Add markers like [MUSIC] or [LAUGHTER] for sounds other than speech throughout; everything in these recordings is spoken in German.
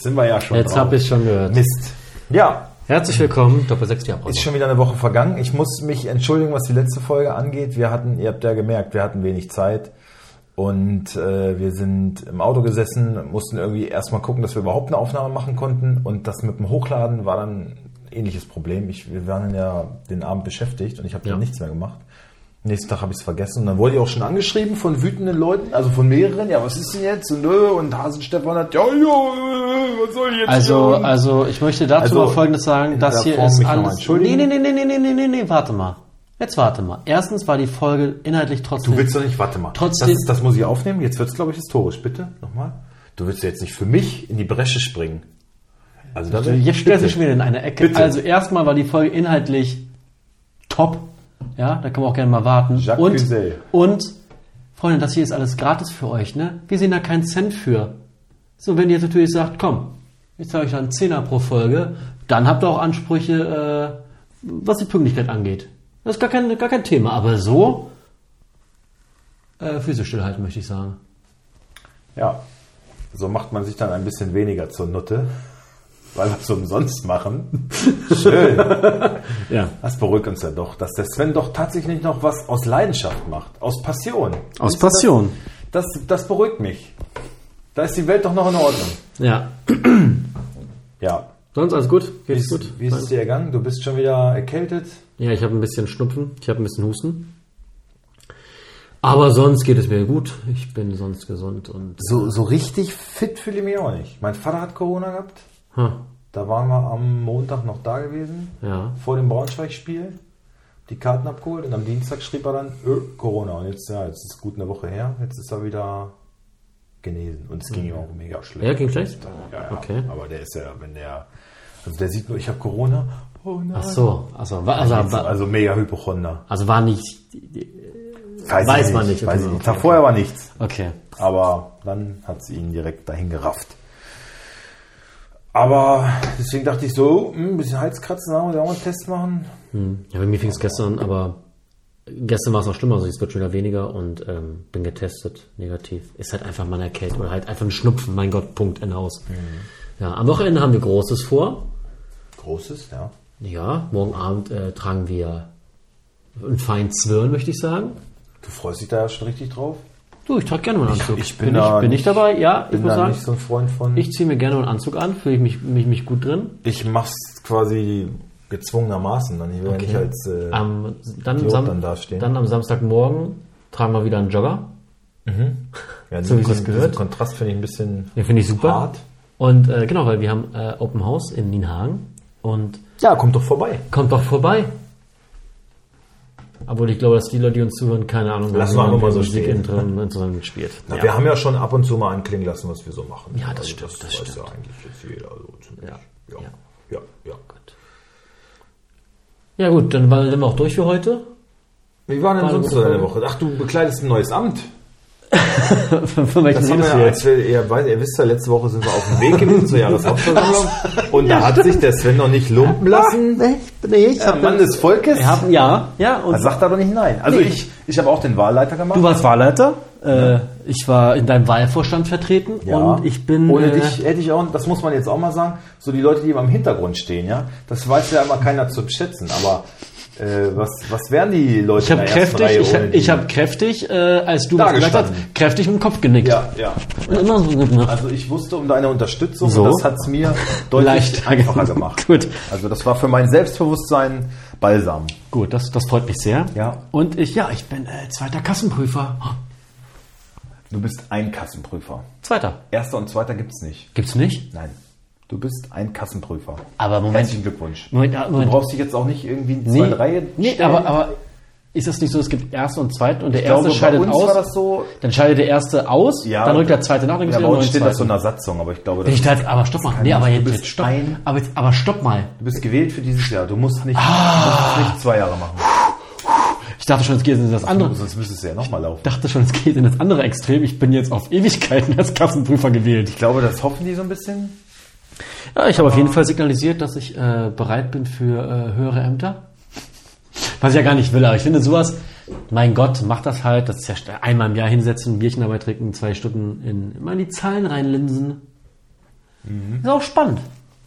sind wir ja schon Jetzt habe ich schon gehört. Mist. Ja, Herzlich willkommen, Doppel 6 die ist schon wieder eine Woche vergangen. Ich muss mich entschuldigen, was die letzte Folge angeht. Wir hatten, ihr habt ja gemerkt, wir hatten wenig Zeit. Und äh, wir sind im Auto gesessen, mussten irgendwie erstmal gucken, dass wir überhaupt eine Aufnahme machen konnten. Und das mit dem Hochladen war dann ein ähnliches Problem. Ich, wir waren ja den Abend beschäftigt und ich habe Ja. dann nichts mehr gemacht. Nächsten Tag habe ich es vergessen und dann wurde ich auch schon angeschrieben von wütenden Leuten, also von mehreren. Ja, was ist denn jetzt? Und, äh, und Hasenstefan hat, ja, ja, was soll ich jetzt? Also, hier? also ich möchte dazu Also, mal Folgendes sagen. Das hier Form ist alles... Nee, nee, nee, nee, nee, nee, nee, nee, nee, warte mal. Jetzt warte mal. Erstens war die Folge inhaltlich trotzdem... Du willst doch nicht, warte mal. Trotzdem- Das, das muss ich aufnehmen. Jetzt wird es, glaube ich, historisch. Bitte, nochmal. Du willst jetzt nicht für mich in die Bresche springen. Also, will- Jetzt stellst du schon wieder in eine Ecke. Bitte. Also erstmal war die Folge inhaltlich top. Ja, da kann man auch gerne mal warten. Jacques und, und, Freunde, das hier ist alles gratis für euch, ne? Wir sehen da keinen Cent für. So, wenn ihr jetzt natürlich sagt, komm, ich zahle euch dann Zehner pro Folge, dann habt ihr auch Ansprüche, äh, was die Pünktlichkeit angeht. Das ist gar kein, gar kein Thema. Aber so, äh, Füße stillhalten, möchte ich sagen. Ja. So macht man sich dann ein bisschen weniger zur Nutte. Weil wir es umsonst machen. [LAUGHS] Schön. Ja. Das beruhigt uns ja doch, dass der Sven doch tatsächlich noch was aus Leidenschaft macht. Aus Passion. Aus du, Passion. Das, das, das beruhigt mich. Da ist die Welt doch noch in Ordnung. Ja. [CLEARS THROAT] Ja. Sonst alles gut? Wie Geht's ist, gut? wie ist es dir ergangen? Du bist schon wieder erkältet. Ja, ich habe ein bisschen Schnupfen, ich habe ein bisschen Husten. Aber sonst geht es mir gut. Ich bin sonst gesund und So, so richtig fit fühle ich mich auch nicht. Mein Vater hat Corona gehabt. Ha, Da waren wir am Montag noch da gewesen. ja. Vor dem Braunschweig-Spiel. Die Karten abgeholt und am Dienstag schrieb er dann, öh, Corona. Und jetzt, ja, jetzt ist es gut eine Woche her. Jetzt ist er wieder genesen. Und es ging ihm auch mega schlecht. Ja, ging schlecht? Ja, ja. Okay. Aber der ist ja, wenn der, also der sieht nur, ich habe Corona. Oh nein. Ach so, also, war, also, Also, war, also mega Hypochonder. also war nicht. Weiß, Weiß ich man nicht, Weiß okay, ich nicht. Vorher war nichts. Okay. Aber dann hat sie ihn direkt dahin gerafft. Aber deswegen dachte ich so, hm, ein bisschen Halskratzen, haben wir auch mal einen Test machen. Hm. Ja, bei mir fing es gestern, aber gestern war es noch schlimmer, also es wird schon wieder weniger und ähm, bin getestet, negativ. Ist halt einfach mal eine Erkältung oder halt einfach ein Schnupfen, mein Gott, Punkt, Ende aus. Ja, am Wochenende haben wir Großes vor. Großes, ja. Ja, morgen Abend äh, tragen wir einen feinen Zwirn, möchte ich sagen. Du freust dich da schon richtig drauf? Du, ich trage gerne mal einen Anzug. ich bin bin, da ich, bin ich nicht- dabei? Ja, ich Bin muss da sagen, nicht so ein Freund von. ich ziehe mir gerne einen Anzug an, fühle ich mich, mich, mich gut drin. ich mach's quasi gezwungenermaßen dann. Ich will ja nicht als äh, Am, dann, Sam dann dastehen. dann am Samstagmorgen tragen wir wieder einen Jogger. ja, so wie es gehört. Kontrast finde ich ein bisschen. Den finde ich super. Hart. Und äh, genau, weil wir haben äh, Open House in Nienhagen und Ja, kommt doch vorbei. kommt doch vorbei. Obwohl ich glaube, dass die Leute, die uns zuhören, keine Ahnung Lassen haben, wir mal so Musik stehen. in drin, in drin spielt. Na, ja. Wir haben ja schon ab und zu mal anklingen lassen, was wir so machen. Ja, das stimmt, das weiß stimmt. ja eigentlich jetzt jeder so ziemlich. Ja. Ja, Ja. ja, ja. ja gut, dann waren wir auch durch für heute. Wie war denn War eine sonst so deine. Woche? Ach, du bekleidest ein neues Amt. Für welchen Das haben wir ja, als wir, ihr, weiß, ihr wisst ja, letzte Woche sind wir auf dem Weg gewesen zur Jahreshauptversammlung. Und da hat sich der Sven noch nicht lumpen lassen. Nee, nee, ich Der Mann des Volkes. Wir haben, ja, ja. Und Er sagt aber nicht nein. Also Nee. ich, ich habe auch den Wahlleiter gemacht. du warst Wahlleiter. Äh, ich war in deinem Wahlvorstand vertreten. ja. Und ich bin. Ohne äh, dich hätte ich auch, das muss man jetzt auch mal sagen, so die Leute, die immer im Hintergrund stehen, ja, das weiß ja immer keiner zu schätzen. Aber äh, was, was wären die Leute Ich habe kräftig, ich, hab- ich habe kräftig, äh, als du Da was gesagt hast, kräftig mit dem Kopf genickt. Ja, ja. Also ich wusste um deine Unterstützung So. und das hat es mir deutlich Leicht einfacher gemacht. [LAUGHS] Gut. Also das war für mein Selbstbewusstsein Balsam. Gut, das, das freut mich sehr. Ja. Und ich, ja, ich bin äh, zweiter Kassenprüfer. Du bist ein Kassenprüfer. Zweiter. Erster und zweiter gibt's nicht. Gibt's nicht? Nein. Du bist ein Kassenprüfer. Aber Moment. Herzlichen Glückwunsch. Moment, Du Moment. brauchst dich jetzt auch nicht irgendwie in die Nee, Reihe nee aber, aber ist das nicht so, es gibt erste und zweite und der ich glaube, erste scheidet bei uns aus, so. dann scheidet der erste aus, Ja, dann rückt der zweite nach, dann Ja, wieder einen steht das so in der Satzung, aber ich glaube, das ich da jetzt, aber stopp mal, nee, aber du jetzt, jetzt stopp, ein- aber, jetzt, aber stopp mal. du bist gewählt für dieses Jahr. Du musst nicht, Ah. du musst nicht zwei Jahre machen. Ich dachte schon, es geht in das andere, Sonst müsstest du ja nochmal laufen. ich dachte schon, es geht in das andere Extrem. Ich bin jetzt auf Ewigkeiten als Kassenprüfer gewählt. Ich glaube, das hoffen die so ein bisschen. Ja, ich habe auf jeden Fall signalisiert, dass ich äh, bereit bin für äh, höhere Ämter. Was ich ja gar nicht will, aber ich finde sowas, mein Gott, mach das halt. Das ist ja einmal im Jahr hinsetzen, Bierchen dabei trinken, zwei Stunden in, immer in die Zahlen reinlinsen. Ist auch spannend.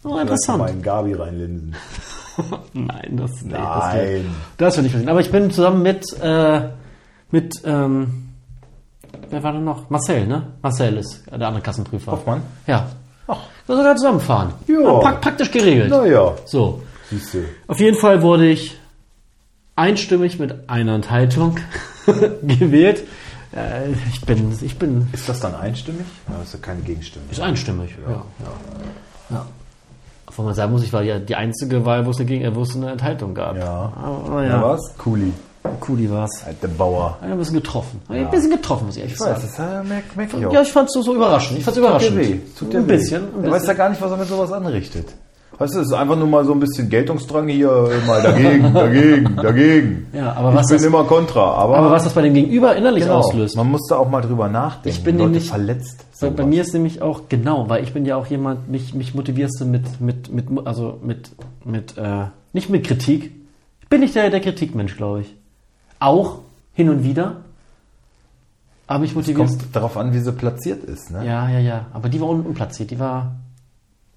Auch Mal interessant. in Gabi reinlinsen. [LAUGHS] Nein, das, nee, Nein. das, das will ich nicht. Aber ich bin zusammen mit, äh, mit, ähm, wer war denn noch? Marcel, ne? Marcel ist der andere Kassenprüfer. Hoffmann? Ja. Ach. Wir sogar zusammenfahren. Ja. Pra praktisch geregelt. Naja, So. siehst du. Auf jeden Fall wurde ich einstimmig mit einer Enthaltung [LAUGHS] gewählt. Äh, ich bin, ich bin, Ist das dann einstimmig? Ja, das ist ja keine Gegenstimme. ist einstimmig. Ja. Ja. ja. Obwohl man sagen muss, ich war ja die einzige Wahl, wo es eine, Gegen äh, wo es eine Enthaltung gab. Ja. Aber Ja, ja, was? Cooli. Kuli war's. Halt der Bauer. Ja, ein bisschen getroffen. Ein bisschen getroffen, muss ich ehrlich Ich weiß, sagen. das äh, merk, merk ich auch. Ja, ich fand's so, so überraschend. Ich fand's Tut dir überraschend. weh. Tut dir ein weh. bisschen. Ein Er weiß ja bisschen. gar nicht, was er mit sowas anrichtet. Weißt du, es ist einfach nur mal so ein bisschen Geltungsdrang hier, mal dagegen, [LAUGHS] dagegen, dagegen. Ja, aber ich was bin das- immer kontra, aber, Aber was das bei dem Gegenüber innerlich genau, auslöst. man muss da auch mal drüber nachdenken. Ich bin Leute nämlich- verletzt. Bei, bei mir ist nämlich auch genau, weil ich bin ja auch jemand, mich, mich motivierst du mit, mit, mit, also mit, mit, äh, nicht mit Kritik. Ich bin nicht der, der Kritikmensch, glaube ich. Auch hin und wieder. Aber mich motivierst kommt darauf an, wie sie platziert ist. Ne? Ja, ja, ja. Aber die war un unplatziert, die war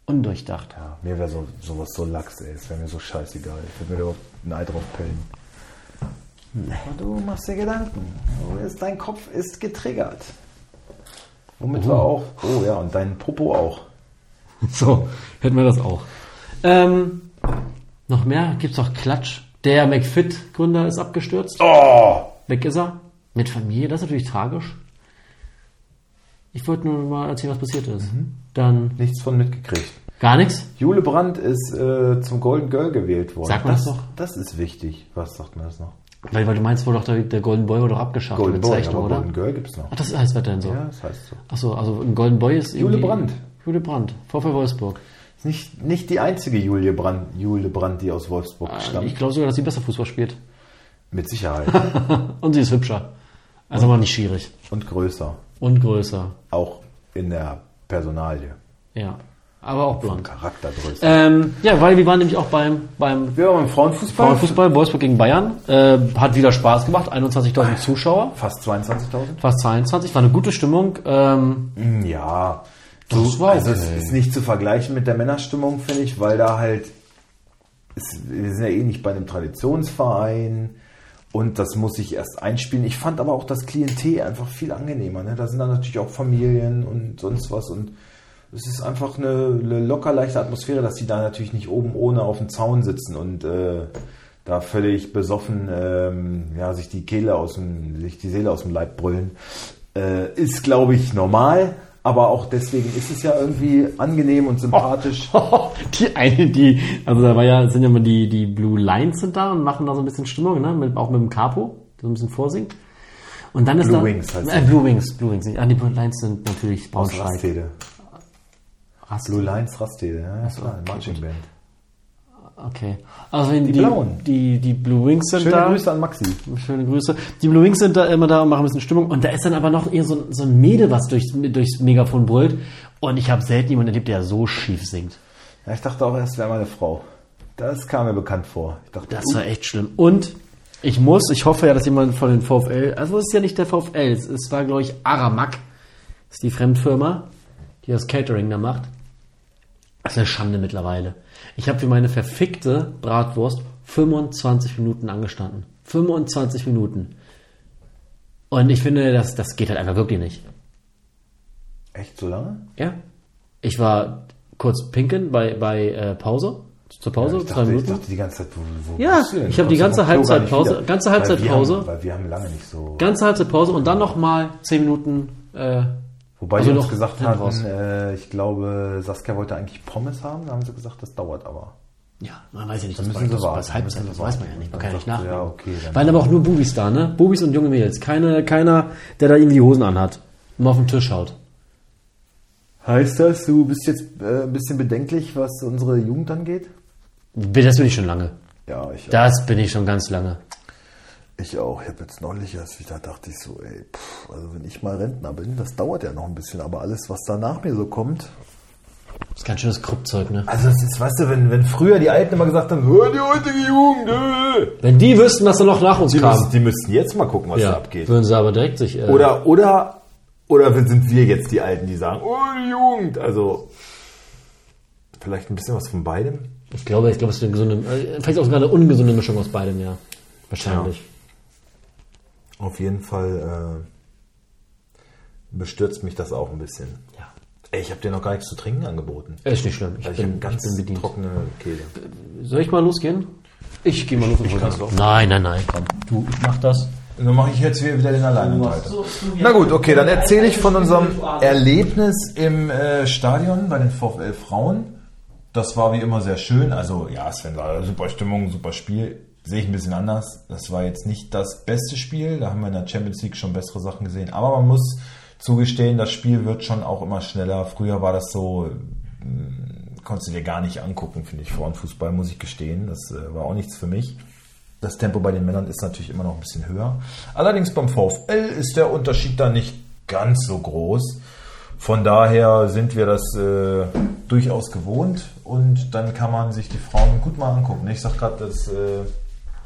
undurchdacht. Ja, mir wäre so, sowas so lax, ey. Es wäre mir so scheißegal. Ich würde mir da überhaupt ein Ei drauf pellen. Aber du machst dir Gedanken. Ist, dein Kopf ist getriggert. Womit wir auch. Oh ja, und dein Popo auch. [LAUGHS] So, hätten wir das auch. Ähm, noch mehr? Gibt's noch Klatsch? Der McFit-Gründer ist abgestürzt. Oh! Weg ist er. Mit Familie, das ist natürlich tragisch. Ich wollte nur mal erzählen, was passiert ist. Dann Nichts von mitgekriegt. gar nichts. Jule Brandt ist äh, zum Golden Girl gewählt worden. Sagt man das das noch? Das ist wichtig. Was sagt man das noch? Weil, weil du meinst wohl doch, der, der Golden Boy wurde doch abgeschafft Golden Boy, Zeichnung, aber oder? Golden Girl gibt's noch. Ach, das heißt weiterhin so. Ja, das heißt so. Achso, also ein Golden Boy ist Jule Brandt. Jule Brandt, VfL Wolfsburg. Ist nicht, nicht die einzige Julie Brandt, Jule Brandt, die aus Wolfsburg stammt. Ich glaube sogar, dass sie besser Fußball spielt. Mit Sicherheit. [LAUGHS] Und sie ist hübscher. Also aber nicht schwierig. Und größer. Und größer. Auch in der Personalie. Ja. Aber auch blond. Charaktergröße. Ähm, ja, weil wir waren nämlich auch beim, beim Wir haben im Frauenfußball. Frauenfußball Wolfsburg gegen Bayern. Äh, hat wieder Spaß gemacht. 21.000 Zuschauer. Fast 22.000. Fast 22. War eine gute Stimmung. Ähm, Hm, Ja. Das war also okay. es ist nicht zu vergleichen mit der Männerstimmung, finde ich, weil da halt, es, wir sind ja eh nicht bei einem Traditionsverein und das muss ich erst einspielen. Ich fand aber auch das Klientel einfach viel angenehmer. Ne? Da sind dann natürlich auch Familien und sonst was und es ist einfach eine, eine locker leichte Atmosphäre, dass die da natürlich nicht oben ohne auf dem Zaun sitzen und äh, da völlig besoffen ähm, ja, sich die Kehle aus dem, sich die Seele aus dem Leib brüllen. Äh, ist, glaube ich, normal, aber auch deswegen ist es ja irgendwie angenehm und sympathisch. [LAUGHS] die eine, die, also da war ja, sind ja immer die, die Blue Lines sind da und machen da so ein bisschen Stimmung, ne? Mit, auch mit dem Capo, der so ein bisschen vorsingt. Und dann ist Blue da, Wings heißt äh, Blue Wings, Blue Wings. nicht. Ah, die Blue Lines sind natürlich Braunschweig. Rastede. Rast- Blue Lines Rastede, ja, ja klar, Marching Band. Okay. Also die, die, Blauen. die, die Blue Wings sind Schöne da. Grüße an Maxi. Schöne Grüße. Die Blue Wings sind da immer da und machen ein bisschen Stimmung. Und da ist dann aber noch eher so, so ein Mädel, was durchs, durchs Megafon brüllt. Und ich habe selten jemanden erlebt, der so schief singt. Ja, ich dachte auch erst, wäre meine Frau. Das kam mir bekannt vor. Ich dachte, Das war echt schlimm. Und ich muss, ich hoffe ja, dass jemand von den VfL, also es ist ja nicht der VfL, es, es war, glaube ich, Aramak. Das ist die Fremdfirma, die das Catering da macht. Das ist eine Schande mittlerweile. Ich habe für meine verfickte Bratwurst 25 Minuten angestanden. 25 Minuten. Und ich finde, das, das geht halt einfach wirklich nicht. echt so lange? Ja. Ich war kurz pinkeln bei, bei äh, Pause. Zur Pause, ich, zwei dachte, ich Minuten. dachte die ganze Zeit, wo, wo Ja, ich hab die ganze nicht Halbzeitpause- ganze Weil wir Halbzeitpause. haben- Weil wir haben lange nicht so... Ganze Halbzeitpause und dann nochmal 10 Minuten. Äh, Wobei also die uns noch gesagt hatten, äh, ich glaube, Saskia wollte eigentlich Pommes haben. Da haben sie gesagt, das dauert aber. ja, man weiß ja nicht, Dann das müssen sie warten, müssen das weiß man ja nicht. Man kann ja nicht nachdenken. ja, okay, dann- Waren aber auch nur Bubis da, ne? Bubis und junge Mädels. Keine, keiner, der da irgendwie die Hosen anhat und auf den Tisch haut. Heißt das, du bist jetzt äh, ein bisschen bedenklich, was unsere Jugend angeht? Das bin ich schon lange. Ja, ich, Das bin ich schon ganz lange. Ich auch. Ich habe jetzt neulich erst wieder, dachte ich so, ey, pff, also wenn ich mal Rentner bin, das dauert ja noch ein bisschen, aber alles, was da nach mir so kommt, Das ist ganz schönes Kruppzeug, ne? Also das ist, weißt du, wenn, wenn früher die Alten immer gesagt haben, "Oh, die heutige Jugend, äh", Wenn die wüssten, dass er noch nach uns die, kam. müssen, die müssten jetzt mal gucken, was da ja, abgeht. würden sie aber direkt sich. Äh, Oder, oder, oder sind wir jetzt die Alten, die sagen, oh, die Jugend. Also, vielleicht ein bisschen was von beidem. ich glaube, ich glaube, es ist eine gesunde, äh, vielleicht auch sogar eine ungesunde Mischung aus beidem, ja. Wahrscheinlich. Auf jeden Fall äh, bestürzt mich das auch ein bisschen. Ja. Ey, ich habe dir noch gar nichts zu trinken angeboten. Ist nicht schlimm. Ich, ich habe bin, ganz ich bin bedient. trockene Kehle. Soll ich mal losgehen? Ich gehe mal los und hol das. Nein, nein, nein, komm. Du, ich mach das. Dann mache ich jetzt wieder den Alleinunterhalter. Na gut, okay, dann erzähle ich von unserem Erlebnis im äh, Stadion bei den VfL Frauen. Das war wie immer sehr schön. Also ja, Sven, war super Stimmung, super Spiel. Sehe ich ein bisschen anders. Das war jetzt nicht das beste Spiel. Da haben wir in der Champions League schon bessere Sachen gesehen. Aber man muss zugestehen, das Spiel wird schon auch immer schneller. Früher war das so, mh, konntest du dir gar nicht angucken, finde ich. Frauenfußball, muss ich gestehen. Das äh, war auch nichts für mich. Das Tempo bei den Männern ist natürlich immer noch ein bisschen höher. Allerdings beim VfL ist der Unterschied da nicht ganz so groß. Von daher sind wir das äh, durchaus gewohnt und dann kann man sich die Frauen gut mal angucken. Ich sag gerade, dass, äh,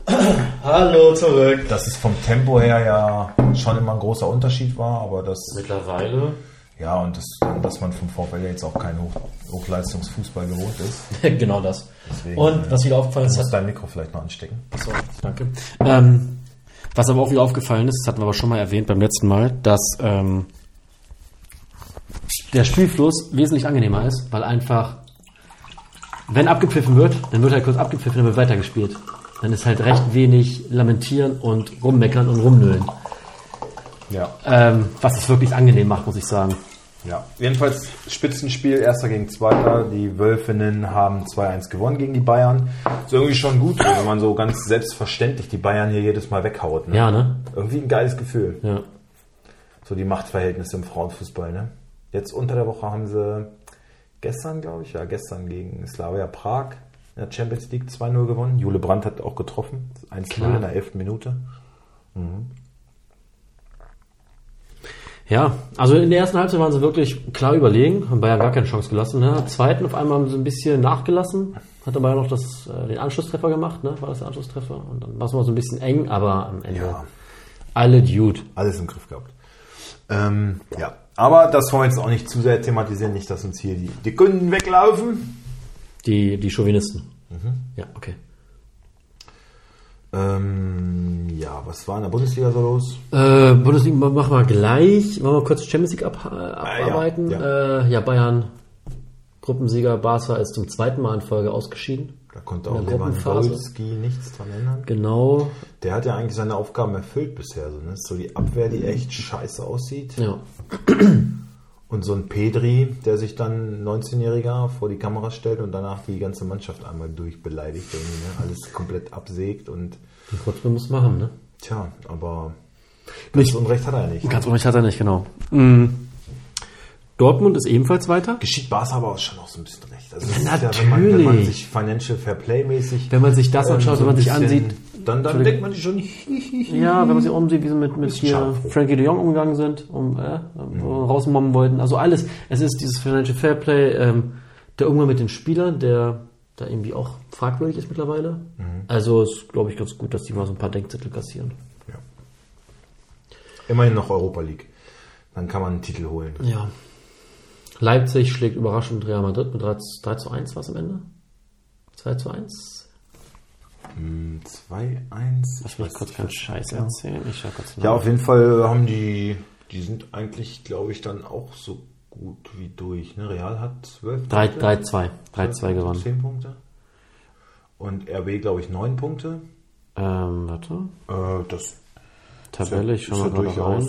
[CLEARS THROAT] Hallo zurück. dass es vom Tempo her ja schon immer ein großer Unterschied war, aber das Mittlerweile. ja und das, dass man vom VfL jetzt auch kein Hoch, Hochleistungsfußball gewohnt ist. [LAUGHS] genau das. Deswegen, und was wieder aufgefallen Du ist, musst hat, dein Mikro vielleicht noch anstecken. so, danke. Ähm, was aber auch wieder aufgefallen ist, das hatten wir aber schon mal erwähnt beim letzten Mal, dass ähm, der Spielfluss wesentlich angenehmer ist, weil einfach, wenn abgepfiffen wird, dann wird halt kurz abgepfiffen, dann wird weitergespielt. Dann ist halt recht wenig lamentieren und rummeckern und rumnüllen. Ja. Ähm, was es wirklich angenehm macht, muss ich sagen. Ja, jedenfalls Spitzenspiel, erster gegen zweiter. Die Wölfinnen haben 2-1 gewonnen gegen die Bayern. Ist irgendwie schon gut, wenn man so ganz selbstverständlich die Bayern hier jedes Mal weghaut. Ne? Ja, ne? Irgendwie ein geiles Gefühl. Ja. So die Machtverhältnisse im Frauenfußball. Ne? Jetzt unter der Woche haben sie gestern, glaube ich, ja, gestern gegen Slavia Prag in der Champions League 2-0 gewonnen. Jule Brandt hat auch getroffen. 1-0 Klar. in der 11. Minute. Ja, also in der ersten Halbzeit waren sie wirklich klar überlegen, haben Bayern gar keine Chance gelassen. Ne? Zweiten auf einmal haben sie ein bisschen nachgelassen, hat Bayern noch das, äh, den Anschlusstreffer gemacht, ne? war das der Anschlusstreffer? Und dann war es mal so ein bisschen eng, aber am Ende Ja. alle Dude. alles im Griff gehabt. Ähm, ja, aber das wollen wir jetzt auch nicht zu sehr thematisieren, nicht, dass uns hier die, die Kunden weglaufen. Die, die Chauvinisten. Ja, okay. Ähm, ja, was war in der Bundesliga so los? Äh, Bundesliga machen wir gleich. Wollen wir kurz Champions League ab, äh, abarbeiten? ja. Äh, ja, Bayern, Gruppensieger Barca ist zum zweiten Mal in Folge ausgeschieden. Da konnte auch. Lewandowski nichts dran ändern. Genau. Der hat ja eigentlich seine Aufgaben erfüllt bisher. So, ne? so die Abwehr, die echt scheiße aussieht. Ja. [CLEARS THROAT] Und so ein Pedri, der sich dann 19-Jähriger vor die Kamera stellt und danach die ganze Mannschaft einmal durchbeleidigt. Irgendwie, ne? Alles komplett absägt und Trotzdem muss man haben, ne? tja, aber ganz Nicht- Unrecht hat er nicht. Ganz unrecht hat er nicht, genau. Mhm. Dortmund ist ebenfalls weiter. Geschieht Barca aber auch schon noch so ein bisschen recht. Also Ja, ist wenn, man, wenn man natürlich. sich Financial Fair Play mäßig. Wenn man sich das ähm, anschaut, wenn man sich ansieht, Dann, dann denkt man sich schon, Ja, wenn man sich umsieht, wie sie mit, mit hier scharf. Frankie de Jong umgegangen sind, um äh, Mhm. rausmommen wollten. Also alles. Es ist dieses Financial Fairplay, ähm, der Umgang mit den Spielern, der da irgendwie auch fragwürdig ist mittlerweile. Mhm. Also ist, glaube ich, ganz gut, dass die mal so ein paar Denkzettel kassieren. ja. Immerhin noch Europa League. Dann kann man einen Titel holen. Ja. Leipzig schlägt überraschend Real Madrid mit 3, 3 zu 1 was am Ende? 2 zu 1? 2-1. Lass mich kurz keinen Scheiß erzählen. Ich kurz. Ja, auf jeden Fall haben die, die sind eigentlich, glaube ich, dann auch so gut wie durch. Ne? Real hat 12 3, Punkte. 3, 2. 3, 2 gewonnen. 10 Punkte. Und RB, glaube ich, 9 Punkte. Ähm, warte. Äh, das Tabelle, ich ist mal gerade durchaus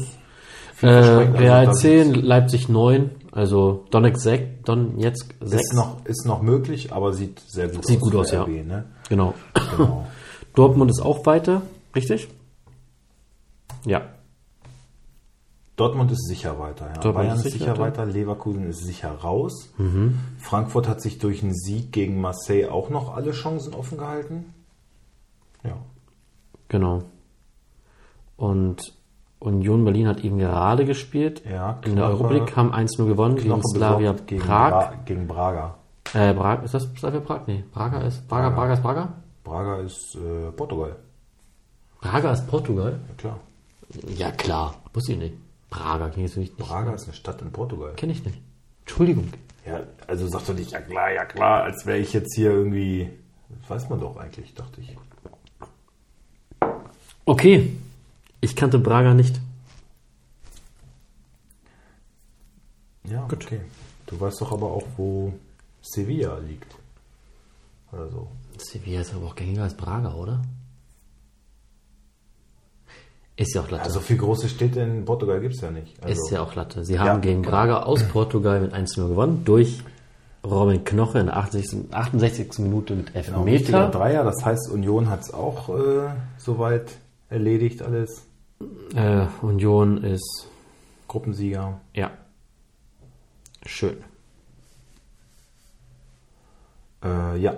rein. Äh. Also Real da 10, Leipzig 9, also Donetsk 6, Donetsk 6. Ist noch, ist noch möglich, aber sieht sehr gut Sieht aus. gut für aus, ja. RB, Ne? Genau. Genau. [COUGHS] Dortmund ist auch weiter, richtig? Ja. Dortmund ist sicher weiter. Ja. Dortmund Bayern ist sicher sicher weiter. weiter. Leverkusen ist sicher raus. Mhm. Frankfurt hat sich durch einen Sieg gegen Marseille auch noch alle Chancen offen gehalten. Ja. Genau. Und Union Berlin hat eben gerade gespielt. Ja, In der Knoche- Europa League haben 1-0 gewonnen gegen Knoche Slavia besorgt gegen, Prag. Bra gegen Braga. Äh, Prag, ist das Slavia Prag? Nee, Braga ist, Braga, Braga. Braga ist Braga? Braga ist äh, Portugal. Braga ist Portugal? Ja, klar. Ja, klar. Wusste ich nicht. Braga kenne ich nicht. Braga ist eine Stadt in Portugal. Kenne ich nicht. Entschuldigung. Ja, also sagst du nicht, ja klar, ja klar, als wäre ich jetzt hier irgendwie. Das weiß man doch eigentlich, dachte ich. Okay. Ich kannte Braga nicht. Ja, okay. Du weißt doch aber auch, wo Sevilla liegt. Oder so. Sevilla ist aber auch gängiger als Braga, oder? Ist ja auch Latte. Also viel große Städte in Portugal gibt es ja nicht. Also, ist ja auch Latte. Sie haben Ja, gegen genau. Braga aus Portugal mit 1-0 gewonnen. Durch Robin Knoche in der 68. 68. Minute mit genau, Elfmeter. Dreier, das heißt, Union hat es auch äh, soweit erledigt, alles. Äh, Union ist, Gruppensieger. ja, schön. Äh, ja.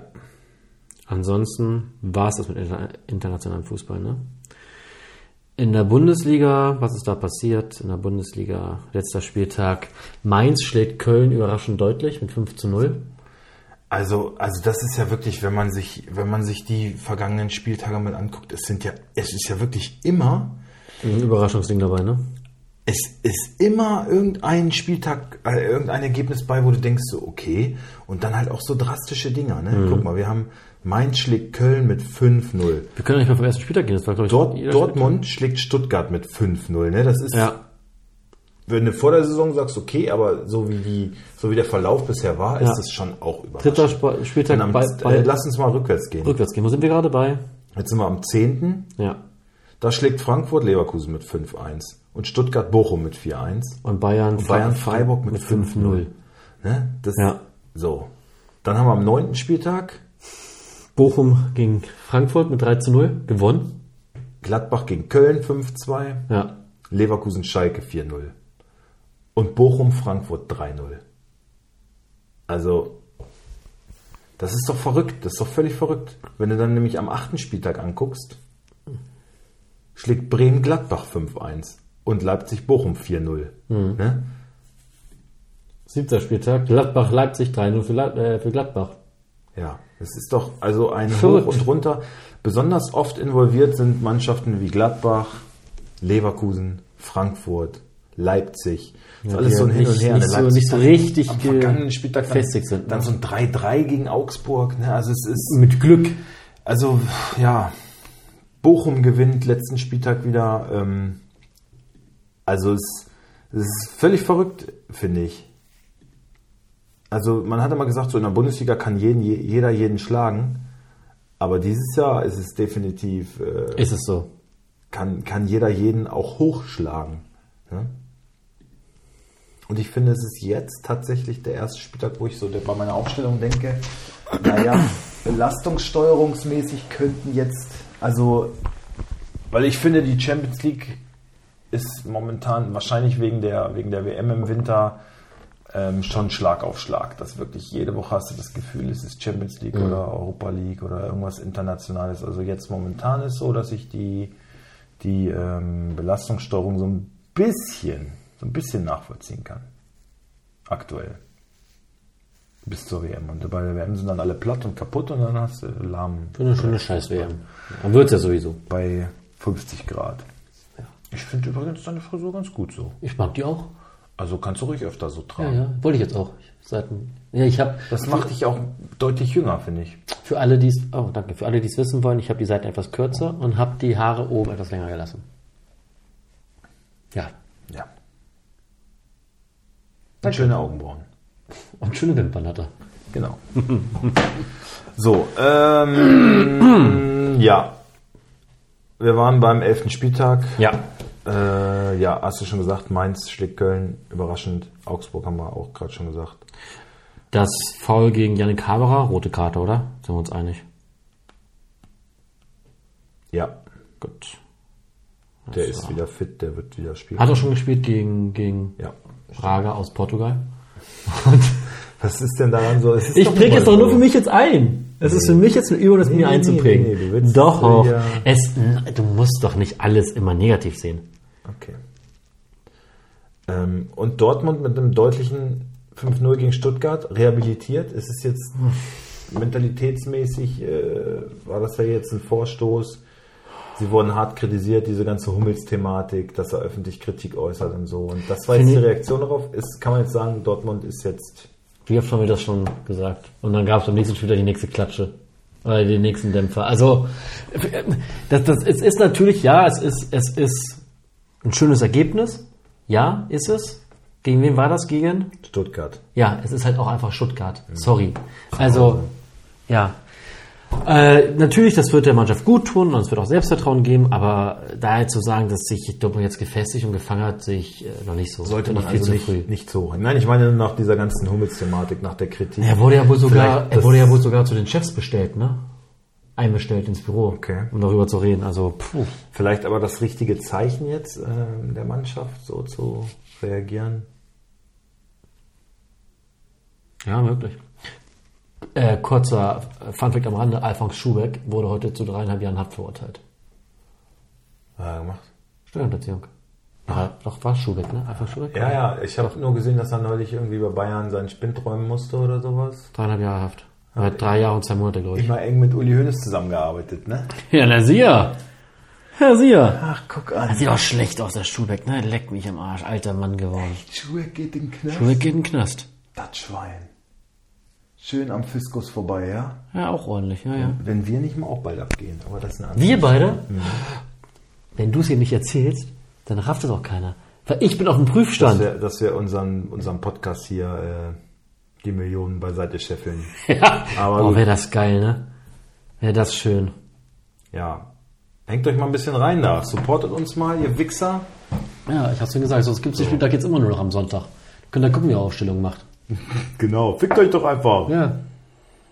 Ansonsten war es das mit inter internationalem Fußball, ne? In der Bundesliga, was ist da passiert? In der Bundesliga, letzter Spieltag, Mainz schlägt Köln überraschend deutlich mit 5 zu 0. Also, also das ist ja wirklich, wenn man sich, wenn man sich die vergangenen Spieltage mal anguckt, es sind ja, es ist ja wirklich immer, Ein Überraschungsding dabei, ne? es ist immer irgendein Spieltag, äh, irgendein Ergebnis bei, wo du denkst so, okay, und dann halt auch so drastische Dinger, ne? Guck mal, wir haben Mainz schlägt Köln mit 5-0. Wir können nicht mal vom ersten Spieltag gehen, das war, glaube ich, Dort, Dortmund schlägt Stuttgart mit 5-0, ne? Das ist. Ja, wenn du vor der Saison sagst, okay, aber so wie die, so wie der Verlauf bisher war, Ja. ist es schon auch überraschend. dritter Sp Spieltag am, bei, bei äh, lass uns mal rückwärts gehen. rückwärts gehen. Wo sind wir gerade bei? Jetzt sind wir am 10. Ja. Da schlägt Frankfurt Leverkusen mit 5-1 und Stuttgart Bochum mit 4-1. Und Bayern, Bayern Freiburg mit 5-0. Ne? Das, Ja. So. Dann haben wir am 9. Spieltag Bochum gegen Frankfurt mit 3 zu 0 gewonnen. Gladbach gegen Köln 5-2, Ja. Leverkusen Schalke 4-0 und Bochum Frankfurt 3-0. Also, das ist doch verrückt, das ist doch völlig verrückt. Wenn du dann nämlich am 8. Spieltag anguckst, schlägt Bremen Gladbach 5-1 und Leipzig Bochum 4-0. Ne? Siebter Spieltag, Gladbach, Leipzig 3-0 für, äh, für Gladbach. Ja, es ist doch also ein Verrückt. Hoch und Runter. Besonders oft involviert sind Mannschaften wie Gladbach, Leverkusen, Frankfurt, Leipzig. Das ist Ja, alles die so ein Hin und Her. nicht Ne? so- nicht so richtig am ge- vergangenen Spieltag dann, sind, Dann so ein 3-3 gegen Augsburg. Ne? Also es ist Mit Glück. also ja, Bochum gewinnt letzten Spieltag wieder. Ähm, also es, es ist völlig verrückt, finde ich. Also man hat immer gesagt, so in der Bundesliga kann jeden, je- jeder jeden schlagen. Aber dieses Jahr ist es definitiv, äh, Ist es so. kann, kann jeder jeden auch hochschlagen. Ne? Und ich finde, es ist jetzt tatsächlich der erste Spieltag, wo ich so bei meiner Aufstellung denke, naja, [CLEARS THROAT] belastungssteuerungsmäßig könnten jetzt, also, weil ich finde, die Champions League ist momentan wahrscheinlich wegen der, wegen der WM im Winter ähm, schon Schlag auf Schlag. Dass wirklich jede Woche hast du das Gefühl, es ist Champions League oder Europa League oder irgendwas Internationales. Also jetzt momentan ist so, dass ich die, die ähm, Belastungssteuerung so ein bisschen, so ein bisschen nachvollziehen kann. Aktuell. Bis zur WM. Und bei der WM sind dann alle platt und kaputt und dann hast du lahm Für eine schöne Scheiß-WM. Dann wird es ja sowieso. bei 50 Grad. Ja. Ich finde übrigens deine Frisur ganz gut so. Ich mag die auch. Also kannst du ruhig öfter so Ja, tragen. ja. Wollte ich jetzt auch. Seit, ja, ich habe Das macht dich auch deutlich jünger, finde ich. für alle, die es, oh, danke, für alle, die es wissen wollen, ich habe die Seiten etwas kürzer und habe die Haare oben etwas länger gelassen. Ja. Ja. Und schöne Augenbrauen. Und schöne Wimpern hat er. Genau. [LAUGHS] so, ähm, [CLEARS THROAT] ja. Wir waren beim elften Spieltag. Ja. Äh, ja, hast du schon gesagt, Mainz schlägt Köln, überraschend. Augsburg haben wir auch gerade schon gesagt. Das Foul gegen Yannick Haberer, rote Karte, oder? Sind wir uns einig? Ja, Gut. der ist wieder fit, der wird wieder spielen. Hat er schon gespielt gegen, gegen Ja. Braga aus Portugal? [LAUGHS] Was ist denn daran so? Es Ich präge es doch nur für mich jetzt ein. Es ist für mich jetzt eine Übung, das Nee, mir nee, einzuprägen. nee, nee, du doch, ja- es, du musst doch nicht alles immer negativ sehen. Okay. Ähm, und Dortmund mit einem deutlichen 5-0 gegen Stuttgart rehabilitiert. Es ist jetzt mentalitätsmäßig, äh, war das ja jetzt ein Vorstoß. Sie wurden hart kritisiert, diese ganze Hummels-Thematik, dass er öffentlich Kritik äußert und so. Und das war jetzt die Reaktion darauf. Ist, kann man jetzt sagen, Dortmund ist jetzt Wie oft haben wir das schon gesagt? Und dann gab es beim nächsten Spiel wieder die nächste Klatsche. Oder den nächsten Dämpfer. Also, das, das, es ist natürlich, ja, es ist, es ist ein schönes Ergebnis. Ja, ist es. Gegen wen war das? Gegen? Stuttgart. Ja, es ist halt auch einfach Stuttgart. Sorry. Also, ja. Äh, natürlich, das wird der Mannschaft gut tun und es wird auch Selbstvertrauen geben, aber daher zu sagen, dass sich Dortmund jetzt gefestigt und gefangen hat, sehe ich äh, noch nicht so. Sollte man also nicht, nicht so. Nein, ich meine nach dieser ganzen Hummels-Thematik, nach der Kritik. Er wurde ja wohl sogar, er wurde ja wohl sogar zu den Chefs bestellt, ne? Einbestellt ins Büro, Okay. um darüber zu reden. Also, puh. Vielleicht aber das richtige Zeichen jetzt äh, der Mannschaft, so zu reagieren. Ja, möglich. Äh, kurzer Funfact am Rande, Alfons Schubeck wurde heute zu dreieinhalb Jahren Haft verurteilt. Ja, gemacht. Steuerhinterziehung. Ja, doch, war Schubeck, ne? Alfons Schubeck? Ja, ja, ich habe nur gesehen, dass er neulich irgendwie bei Bayern seinen Spind träumen musste oder sowas. Dreieinhalb Jahre Haft. Er hat drei Jahre und zwei Monate, glaube ich. Immer eng mit Uli Hoeneß zusammengearbeitet, ne? Ja, na sieh Herr Sier. Ach, guck an. Sieht auch schlecht aus, der Schubeck, ne? Leck mich am Arsch. Alter Mann geworden. Schuhe geht in den Knast. Schubeck geht in den Knast. Das Schwein. Schön am Fiskus vorbei, ja? Ja, auch ordentlich, ja, ja. Wenn wir nicht mal auch bald abgehen, aber das ist eine andere Wir beide? Wenn du es hier nicht erzählst, dann rafft es auch keiner. Weil ich bin auf dem Dass Prüfstand. wir, dass wir unseren, unseren Podcast hier äh, die Millionen beiseite scheffeln. [LAUGHS] Ja. Aber oh, wäre das geil, ne? Wäre das schön. Ja. Hängt euch mal ein bisschen rein da. Supportet uns mal, ihr Wichser. Ja, ich hab's dir gesagt, sonst gibt's den Spieltag jetzt immer nur noch am Sonntag. Könnt ihr gucken, wie ihr Aufstellung macht. [LAUGHS] Genau. Fickt euch doch einfach. Ja.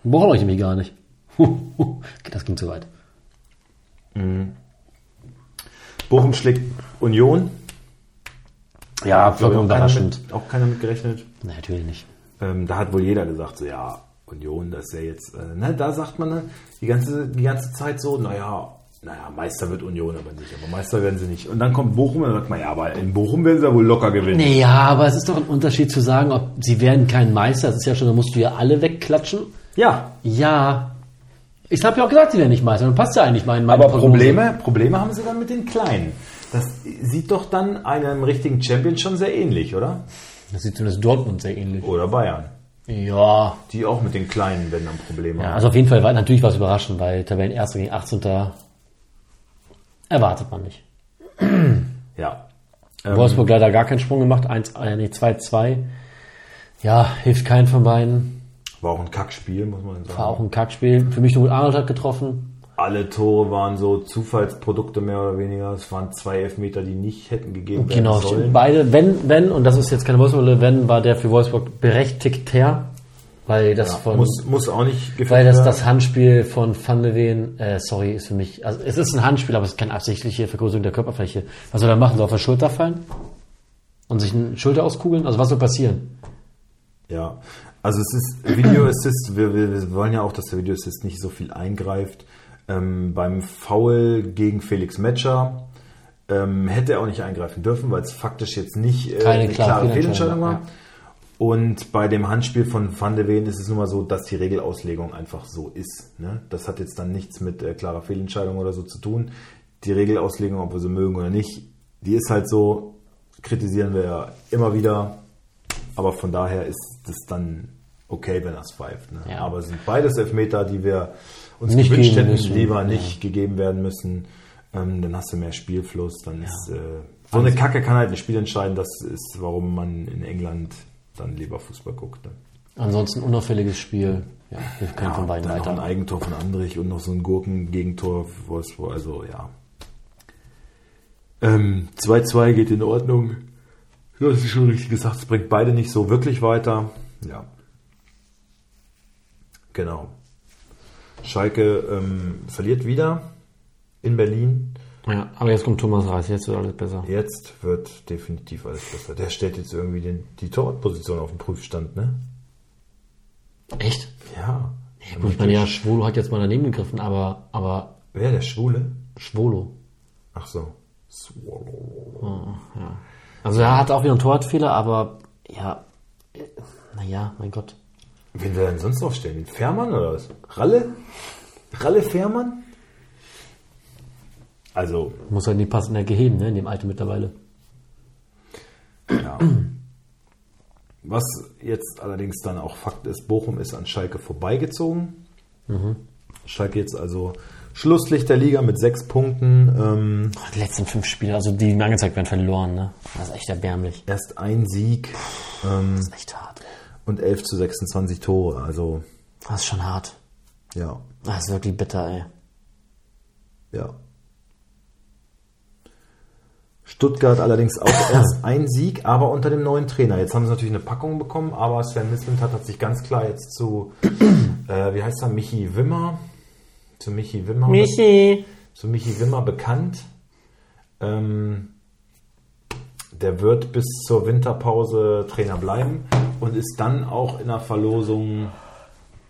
Wir brauchen euch nämlich gar nicht. [LAUGHS] das ging zu weit. Bochum schlägt Union. Ja, vollkommen auch keiner überraschend. Mit, auch keiner mit gerechnet. Natürlich nicht. Ähm, da hat wohl jeder gesagt, so ja, Union, das ist ja jetzt, äh, ne, da sagt man ne, die ganze, die ganze Zeit so, naja, naja, Meister wird Union aber nicht, aber Meister werden sie nicht. Und dann kommt Bochum und dann sagt man, ja, aber in Bochum werden sie ja wohl locker gewinnen. Nee, ja, aber es ist doch ein Unterschied zu sagen, ob sie werden kein Meister. Das ist ja schon, da musst du ja alle wegklatschen. Ja, Ja. Ich habe ja auch gesagt, sie werden nicht Meister. Dann passt ja eigentlich mein, aber Prognose. Probleme, Probleme haben sie dann mit den Kleinen. Das sieht doch dann einem richtigen Champion schon sehr ähnlich, oder? Das sieht zumindest Dortmund sehr ähnlich. Oder Bayern. Ja. Die auch mit den Kleinen werden dann Probleme Ja, haben. also auf jeden Fall war natürlich was überraschend, weil Tabellenerster gegen 18. erwartet man nicht. [CLEARS THROAT] Ja. Ähm, Wolfsburg leider gar keinen Sprung gemacht, 1, äh, nee, 2-2. Ja, hilft keinen von beiden. war auch ein Kackspiel, muss man sagen. War auch ein Kackspiel. Für mich nur Arnold hat getroffen. Alle Tore waren so Zufallsprodukte mehr oder weniger. Es waren zwei Elfmeter, die nicht hätten gegeben werden Genau, sollen. beide, wenn, wenn, und das ist jetzt keine Wolfsburg, wenn, war der für Wolfsburg berechtigter, weil das von, Muss, muss auch nicht weil das, das Handspiel von Van de Ven, äh, sorry, ist für mich, also es ist ein Handspiel, aber es ist keine absichtliche Vergrößerung der Körperfläche. Was soll er machen? Soll er auf der Schulter fallen? Und sich eine Schulter auskugeln? Also was soll passieren? Ja, also es ist Video Assist, wir, wir, wir wollen ja auch, dass der Video Assist nicht so viel eingreift. Ähm, beim Foul gegen Felix Metscher ähm, hätte er auch nicht eingreifen dürfen, weil es faktisch jetzt nicht äh, Keine eine klare Fehlentscheidung war. ja. Und bei dem Handspiel von Van de Ven ist es nun mal so, dass die Regelauslegung einfach so ist. Ne? Das hat jetzt dann nichts mit äh, klarer Fehlentscheidung oder so zu tun. Die Regelauslegung, ob wir sie mögen oder nicht, die ist halt so, kritisieren wir ja immer wieder. Aber von daher ist es dann okay, wenn er es pfeift. Ne? Ja. Aber es sind beides Elfmeter, die wir uns Nicht gewünscht hätten, müssen. lieber nicht gegeben werden müssen. Ähm, dann hast du mehr Spielfluss. Dann ist äh, so eine Kacke kann halt ein Spiel entscheiden. Das ist, warum man in England dann lieber Fußball guckt. Ne? Ansonsten unauffälliges Spiel. Ja, hilft keinen von beiden dann noch ein weiter. Eigentor von Andrich und noch so ein Gurken-Gegentor für Wolfsburg. Also ja. Ähm, 2-2 geht in Ordnung. Du hast es schon richtig gesagt, es bringt beide nicht so wirklich weiter. Ja. Genau. Schalke ähm, verliert wieder in Berlin. Ja, aber jetzt kommt Thomas Reis, jetzt wird alles besser. Jetzt wird definitiv alles besser. Der stellt jetzt irgendwie den, die Torwartposition auf den Prüfstand, ne? Echt? Ja. Ja, gut, ich meine, ja, Schwolo hat jetzt mal daneben gegriffen, aber, aber Wer, der Schwule? Schwolo. Ach so. Swallow. Also er hat auch wieder einen Torwartfehler, aber ja, naja, mein Gott. Wen will er denn sonst noch stellen? Fährmann oder was? Ralle? Ralle Fährmann? Also, Muss halt nie passend geheben, ne, in dem Alter mittlerweile. ja. Was jetzt allerdings dann auch Fakt ist, Bochum ist an Schalke vorbeigezogen. Schalke jetzt also Schlusslicht der Liga mit sechs Punkten. Ähm, Die letzten fünf Spiele, also die mir angezeigt werden, verloren, ne? Das ist echt erbärmlich. erst ein Sieg ähm, Das ist echt hart. und 11 zu 26 Tore. Also, Das ist schon hart. ja, Das ist wirklich bitter, ey. ja. Stuttgart allerdings auch [LAUGHS] erst ein Sieg, aber unter dem neuen Trainer. Jetzt haben sie natürlich eine Packung bekommen, aber Sven Mislintat hat sich ganz klar jetzt zu, [CLEARS THROAT] äh, wie heißt er, Michi Wimmer, zu Michi Wimmer, Michi! zu Michi Wimmer bekannt. Ähm, der wird bis zur Winterpause Trainer bleiben und ist dann auch in der Verlosung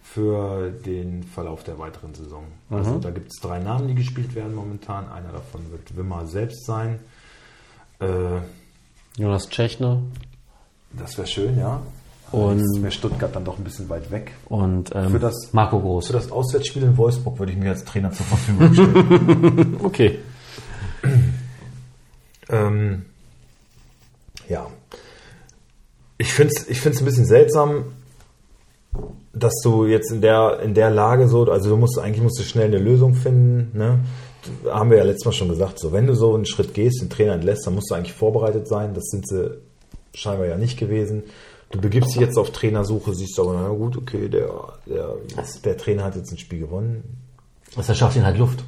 für den Verlauf der weiteren Saison. Also da gibt es drei Namen, die gespielt werden momentan. Einer davon wird Wimmer selbst sein. Äh, Jonas Tschechner das wäre schön, ja. Und- Jetzt wäre Stuttgart dann doch ein bisschen weit weg. und ähm, Für das- Marco Groß. Für das Auswärtsspiel in Wolfsburg würde ich mir als Trainer zur Verfügung stellen. [LAUGHS] Okay. [CLEARS THROAT] Ähm, ja. Ich finde es ich find's ein bisschen seltsam, dass du jetzt in der, in der Lage so, also du musst eigentlich musst du schnell eine Lösung finden, ne? Haben wir ja letztes Mal schon gesagt, so wenn du so einen Schritt gehst, den Trainer entlässt, dann musst du eigentlich vorbereitet sein. Das sind sie scheinbar ja nicht gewesen. Du begibst dich jetzt auf Trainersuche, siehst aber, na gut, okay, der, der, der Trainer hat jetzt ein Spiel gewonnen. Das verschafft ihn halt Luft.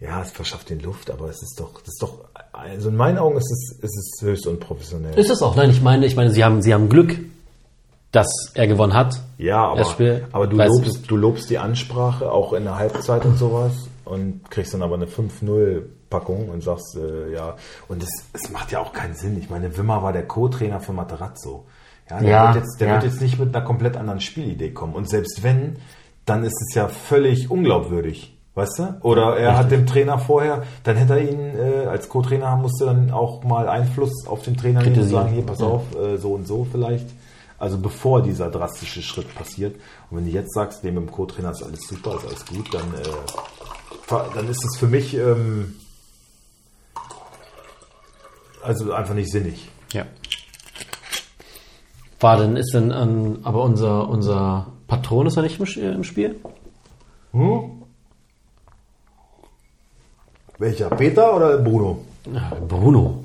Ja, es verschafft den Luft, aber es ist doch, das ist doch, also in meinen Augen ist es, ist es höchst unprofessionell. Ist es auch? Nein, ich meine, ich meine, sie haben, sie haben Glück, dass er gewonnen hat. Ja, aber, Spiel, aber du- lobst, du lobst die Ansprache auch in der Halbzeit und sowas und kriegst dann aber eine 5-0-Packung und sagst, äh, ja, und es, es macht ja auch keinen Sinn. Ich meine, Wimmer war der Co-Trainer für Materazzo. Ja, der, Ja, wird, jetzt, der ja. wird jetzt nicht mit einer komplett anderen Spielidee kommen. Und selbst wenn, dann ist es ja völlig unglaubwürdig. Weißt du? Oder er hat dem Trainer vorher, dann hätte er ihn äh, als Co-Trainer musste dann auch mal Einfluss auf den Trainer nehmen und sagen, hier, pass Ja. auf, äh, so und so vielleicht. Also bevor dieser drastische Schritt passiert. Und wenn du jetzt sagst, dem im Co-Trainer ist alles super, ist alles gut, dann, äh, dann ist es für mich ähm, also einfach nicht sinnig. Ja. War denn, ist denn, ähm, aber unser, unser Patron ist er nicht im, Spiel? Hm? Welcher? Peter oder Bruno? Ja, Bruno.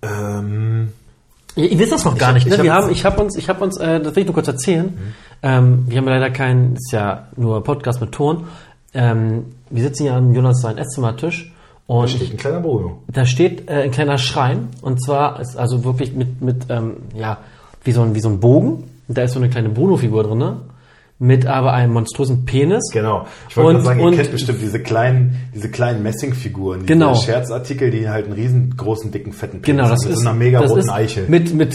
Ähm, Ihr, ihr wisst das noch gar hab- nicht, ne? wir hab- haben, ich habe uns, ich habe uns, äh, das will ich nur kurz erzählen. Ähm, wir haben leider keinen, ist ja nur Podcast mit Ton. Ähm, wir sitzen ja an Jonas sein Esszimmertisch und steht ein kleiner Bruno. da steht äh, ein kleiner Schrein und zwar ist also wirklich mit, mit ähm, ja, wie so, ein, wie so ein Bogen. Und da ist so eine kleine Bruno-Figur drin, ne? mit aber einem monströsen Penis. Genau. Ich wollte Und- gerade sagen, ihr kennt bestimmt diese kleinen, diese kleinen Messingfiguren, diese Genau. Scherzartikel, die halt einen riesengroßen, dicken, fetten Penis Genau, das haben, mit ist so einer mega roten ist Eichel. Mit, mit,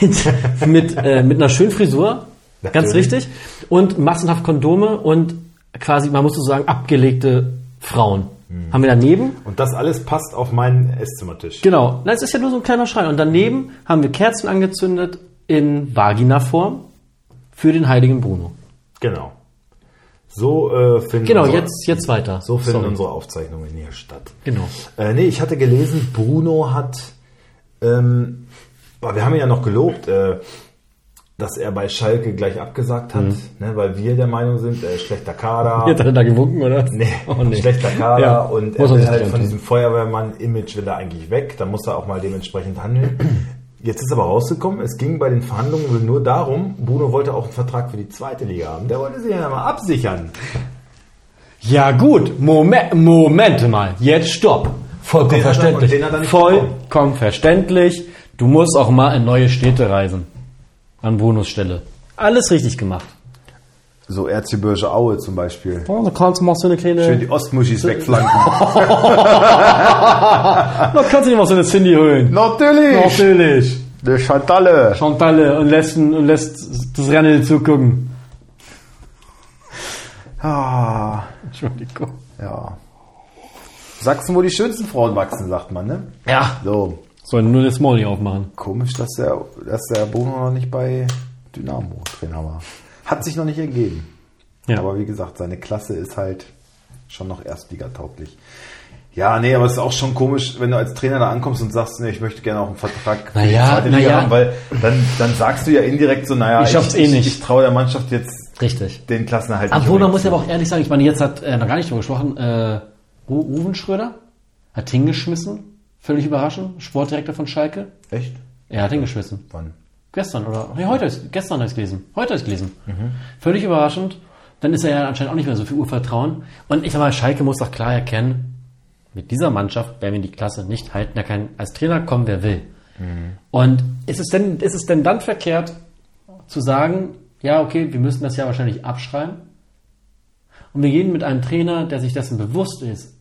mit, [LAUGHS] mit, äh, mit einer schönen Frisur, ganz Natürlich. richtig. Und massenhaft Kondome und quasi, man muss so sagen, abgelegte Frauen. Hm. Haben wir daneben. Und das alles passt auf meinen Esszimmertisch. Genau, das ist ja nur so ein kleiner Schrein. Und daneben haben wir Kerzen angezündet in Vagina-Form für den heiligen Bruno. Genau. So äh, finden Genau, unsere, jetzt, jetzt weiter. so finden Sorry. unsere Aufzeichnungen hier statt. Genau. Äh, nee, ich hatte gelesen, Bruno hat, ähm, wir haben ihn ja noch gelobt, äh, dass er bei Schalke gleich abgesagt hat, ne, weil wir der Meinung sind, er ist schlechter Kader. Jetzt hat er da gewunken, oder? Nee, Oh, nee. schlechter Kader Ja, und er will halt von diesem Feuerwehrmann-Image will er eigentlich weg, da muss er auch mal dementsprechend handeln. Jetzt ist aber rausgekommen, es ging bei den Verhandlungen nur darum, Bruno wollte auch einen Vertrag für die zweite Liga haben. Der wollte sich ja mal absichern. Ja gut, Moment, Moment mal, jetzt stopp. Vollkommen er- verständlich. er Vollkommen verständlich. Du musst auch mal in neue Städte reisen. An Brunos Stelle. Alles richtig gemacht. So Erzgebirge Aue zum Beispiel. Oh, da kannst du mal so eine kleine. Schön die Ostmuschis wegflanken. [LAUGHS] Da kannst du dir mal so eine Cindy holen. Natürlich! Natürlich. Der Chantalle! Chantalle und lässt, und lässt das Rennen zugucken. Ah, Entschuldigung. ja. Sachsen, wo die schönsten Frauen wachsen, sagt man, ne? Ja. So, Soll nur das Maul nicht aufmachen. komisch, dass der, dass der Bono noch nicht bei Dynamo Trainer war. Hat sich noch nicht ergeben. Ja. Aber wie gesagt, seine Klasse ist halt schon noch erstligatauglich. Ja, nee, aber es ist auch schon komisch, wenn du als Trainer da ankommst und sagst, nee, ich möchte gerne auch einen Vertrag für Naja, die zweite Liga naja. haben, weil dann, dann sagst du ja indirekt so, naja, Ich schaff's eh nicht. Ich, traue der Mannschaft jetzt Richtig. den Klassenerhalt nicht Obwohl, man muss ja auch ehrlich sagen, ich meine, jetzt hat äh, noch gar nicht drüber gesprochen, äh, Ru- Ruven Schröder hat hingeschmissen, völlig überraschend, Sportdirektor von Schalke. Echt? Er hat hingeschmissen. Wann? Gestern oder nee, heute ist, gestern habe ich gelesen. Heute habe ich gelesen. Völlig überraschend. Dann ist er ja anscheinend auch nicht mehr so viel Urvertrauen. Und ich sag mal, Schalke muss doch klar erkennen, mit dieser Mannschaft werden wir die Klasse nicht halten. Da kann als Trainer kommen, wer will. Und ist es denn, ist es denn dann verkehrt zu sagen, ja, okay, wir müssen das ja wahrscheinlich abschreiben? Und wir gehen mit einem Trainer, der sich dessen bewusst ist,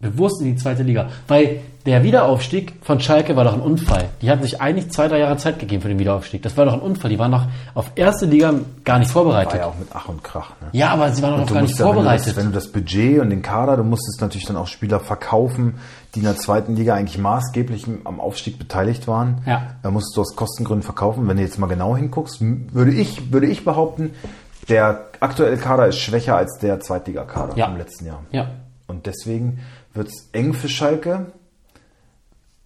bewusst in die zweite Liga. Weil der Wiederaufstieg von Schalke war doch ein Unfall. Die hatten sich eigentlich zwei, drei Jahre Zeit gegeben für den Wiederaufstieg. Das war doch ein Unfall. Die waren noch auf erste Liga gar nicht War vorbereitet. ja Ja, auch mit Ach und Krach. Ne? aber sie waren noch Du gar nicht ja, wenn du, vorbereitet. das, wenn du das Budget und den Kader, du musstest natürlich dann auch Spieler verkaufen, die in der zweiten Liga eigentlich maßgeblich am Aufstieg beteiligt waren. Ja. Da musst du aus Kostengründen verkaufen. Wenn du jetzt mal genau hinguckst, würde ich, würde ich behaupten, der aktuelle Kader ist schwächer als der Zweitligakader Ja. im letzten Jahr. ja. Und deswegen wird es eng für Schalke.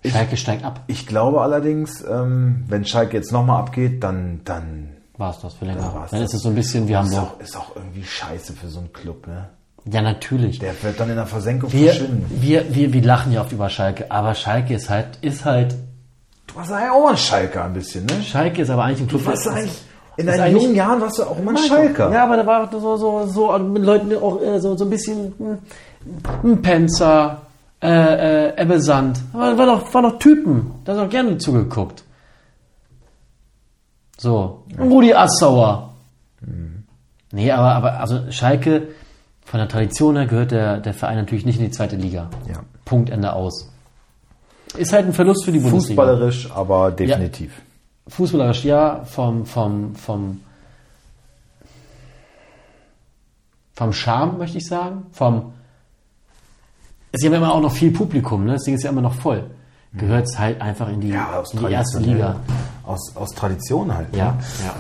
Schalke steigt ab. Ich glaube allerdings, ähm, wenn Schalke jetzt nochmal abgeht, dann, dann War es das für länger. Ja, dann das. ist es so ein bisschen wie ist Hamburg. auch, ist auch irgendwie scheiße für so einen Club. Ne? Ja, natürlich. Der wird dann in der Versenkung Wir, verschwinden. wir, wir, wir lachen ja oft über Schalke, aber Schalke ist halt, ist halt, Du warst ja auch mal ein Schalker ein bisschen, ne? Schalke ist aber eigentlich ein Club. Du warst eigentlich, in ist deinen jungen Jahren warst du auch immer ein Schalker. Ja, aber da war so, so, so mit Leuten auch äh, so, so ein bisschen hm, ein Penzer, äh, äh, Ebbe Sand. War, war, doch, war doch Typen. Da hat auch gerne zugeguckt. So. Und Rudi Assauer. Nee, aber, aber also Schalke, von der Tradition her gehört der, der Verein natürlich nicht in die zweite Liga. Ja. Punkt, Ende aus. Ist halt ein Verlust für die Bundesliga. Fußballerisch, aber definitiv. Fußballerisch ja, vom, vom, vom, vom Charme, möchte ich sagen. Vom, es ist ja immer auch noch viel Publikum, ne? das Ding ist ja immer noch voll. Gehört es halt einfach in die, Ja, aus in die erste Tradition, Liga. ne? Aus, aus Tradition halt. Ja, ne? ja.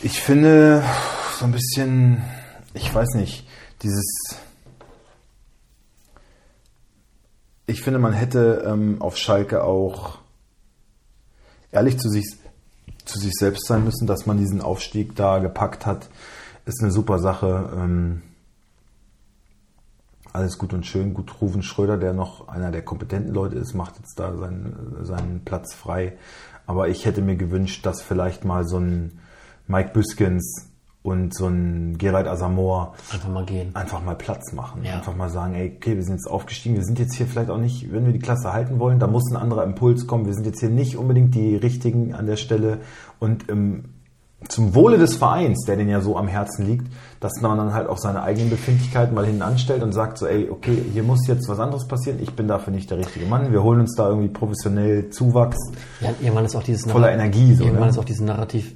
Ich finde so ein bisschen, ich weiß nicht, dieses. Ich finde, man hätte ähm, auf Schalke auch ehrlich zu sich, zu sich selbst sein müssen, dass man diesen Aufstieg da gepackt hat. Ist eine super Sache. Ähm, alles gut und schön. Gut, Ruven Schröder, der noch einer der kompetenten Leute ist, macht jetzt da seinen, seinen Platz frei. Aber ich hätte mir gewünscht, dass vielleicht mal so ein Mike Büskens und so ein Gerald Asamoah Einfach mal gehen. einfach mal Platz machen. Ja. Einfach mal sagen, ey, okay, wir sind jetzt aufgestiegen, wir sind jetzt hier vielleicht auch nicht, wenn wir die Klasse halten wollen, da muss ein anderer Impuls kommen. Wir sind jetzt hier nicht unbedingt die Richtigen an der Stelle. Und ähm, zum Wohle des Vereins, der den ja so am Herzen liegt, dass man dann halt auch seine eigenen Befindlichkeiten mal hinten anstellt und sagt so, ey, okay, hier muss jetzt was anderes passieren, ich bin dafür nicht der richtige Mann, wir holen uns da irgendwie professionell Zuwachs. Ja, irgendwann ist auch dieses Voller Energie, so, Irgendwann ne? ist auch dieses Narrativ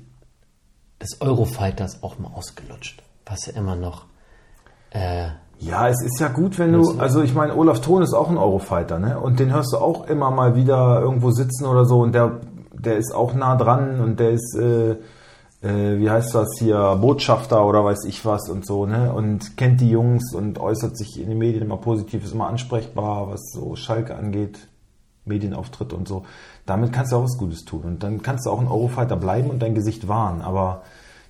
des Eurofighters auch mal ausgelutscht. Was ja immer noch. Äh, Ja, es ist ja gut, wenn du, also ich meine, Olaf Thon ist auch ein Eurofighter, ne? Und den hörst du auch immer mal wieder irgendwo sitzen oder so und der, der ist auch nah dran und der ist, äh, äh, wie heißt das hier, Botschafter oder weiß ich was und so, ne? Und kennt die Jungs und äußert sich in den Medien immer positiv, ist immer ansprechbar, was so Schalke angeht, Medienauftritt und so. Damit kannst du auch was Gutes tun. Und dann kannst du auch ein Eurofighter bleiben und dein Gesicht wahren. Aber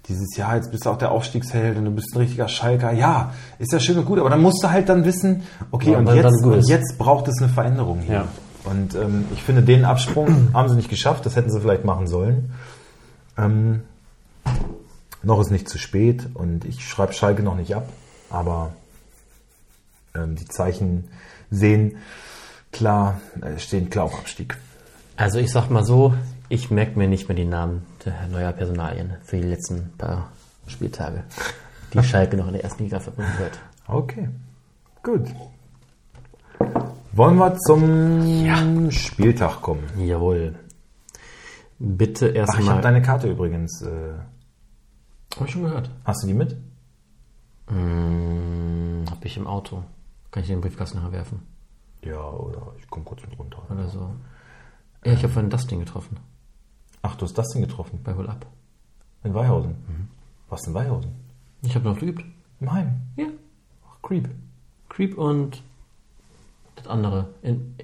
dieses Jahr, jetzt bist du auch der Aufstiegsheld und du bist ein richtiger Schalker. Ja, ist ja schön und gut, aber dann musst du halt dann wissen, okay, Ja, und, jetzt, und jetzt braucht es eine Veränderung hier. Ja. Und ähm, ich finde, den Absprung haben sie nicht geschafft, das hätten sie vielleicht machen sollen. Ähm, noch ist nicht zu spät und ich schreibe Schalke noch nicht ab, aber ähm, die Zeichen sehen klar, äh, stehen klar auf Abstieg. Also ich sag mal so, ich merke mir nicht mehr die Namen der neuer Personalien für die letzten paar Spieltage, die [LAUGHS] Schalke noch in der ersten Liga verbringen wird. Okay, gut. Wollen wir zum Spieltag kommen? Jawohl. Bitte Ach, ich habe erstmal. deine Karte übrigens. Äh, Hab ich schon gehört. hast du die mit? Hm, hab ich im Auto. Kann ich den Briefkasten nachher werfen? Ja, oder ich komme kurz mit runter. oder so. Ja, ich habe vorhin Dustin getroffen. Ach, du hast das Ding getroffen? Bei Hol Up. In Weihausen? Was in Weihausen? Ich habe noch geübt. Im Heim. Ja. Ach, Creep. Creep und das andere. In,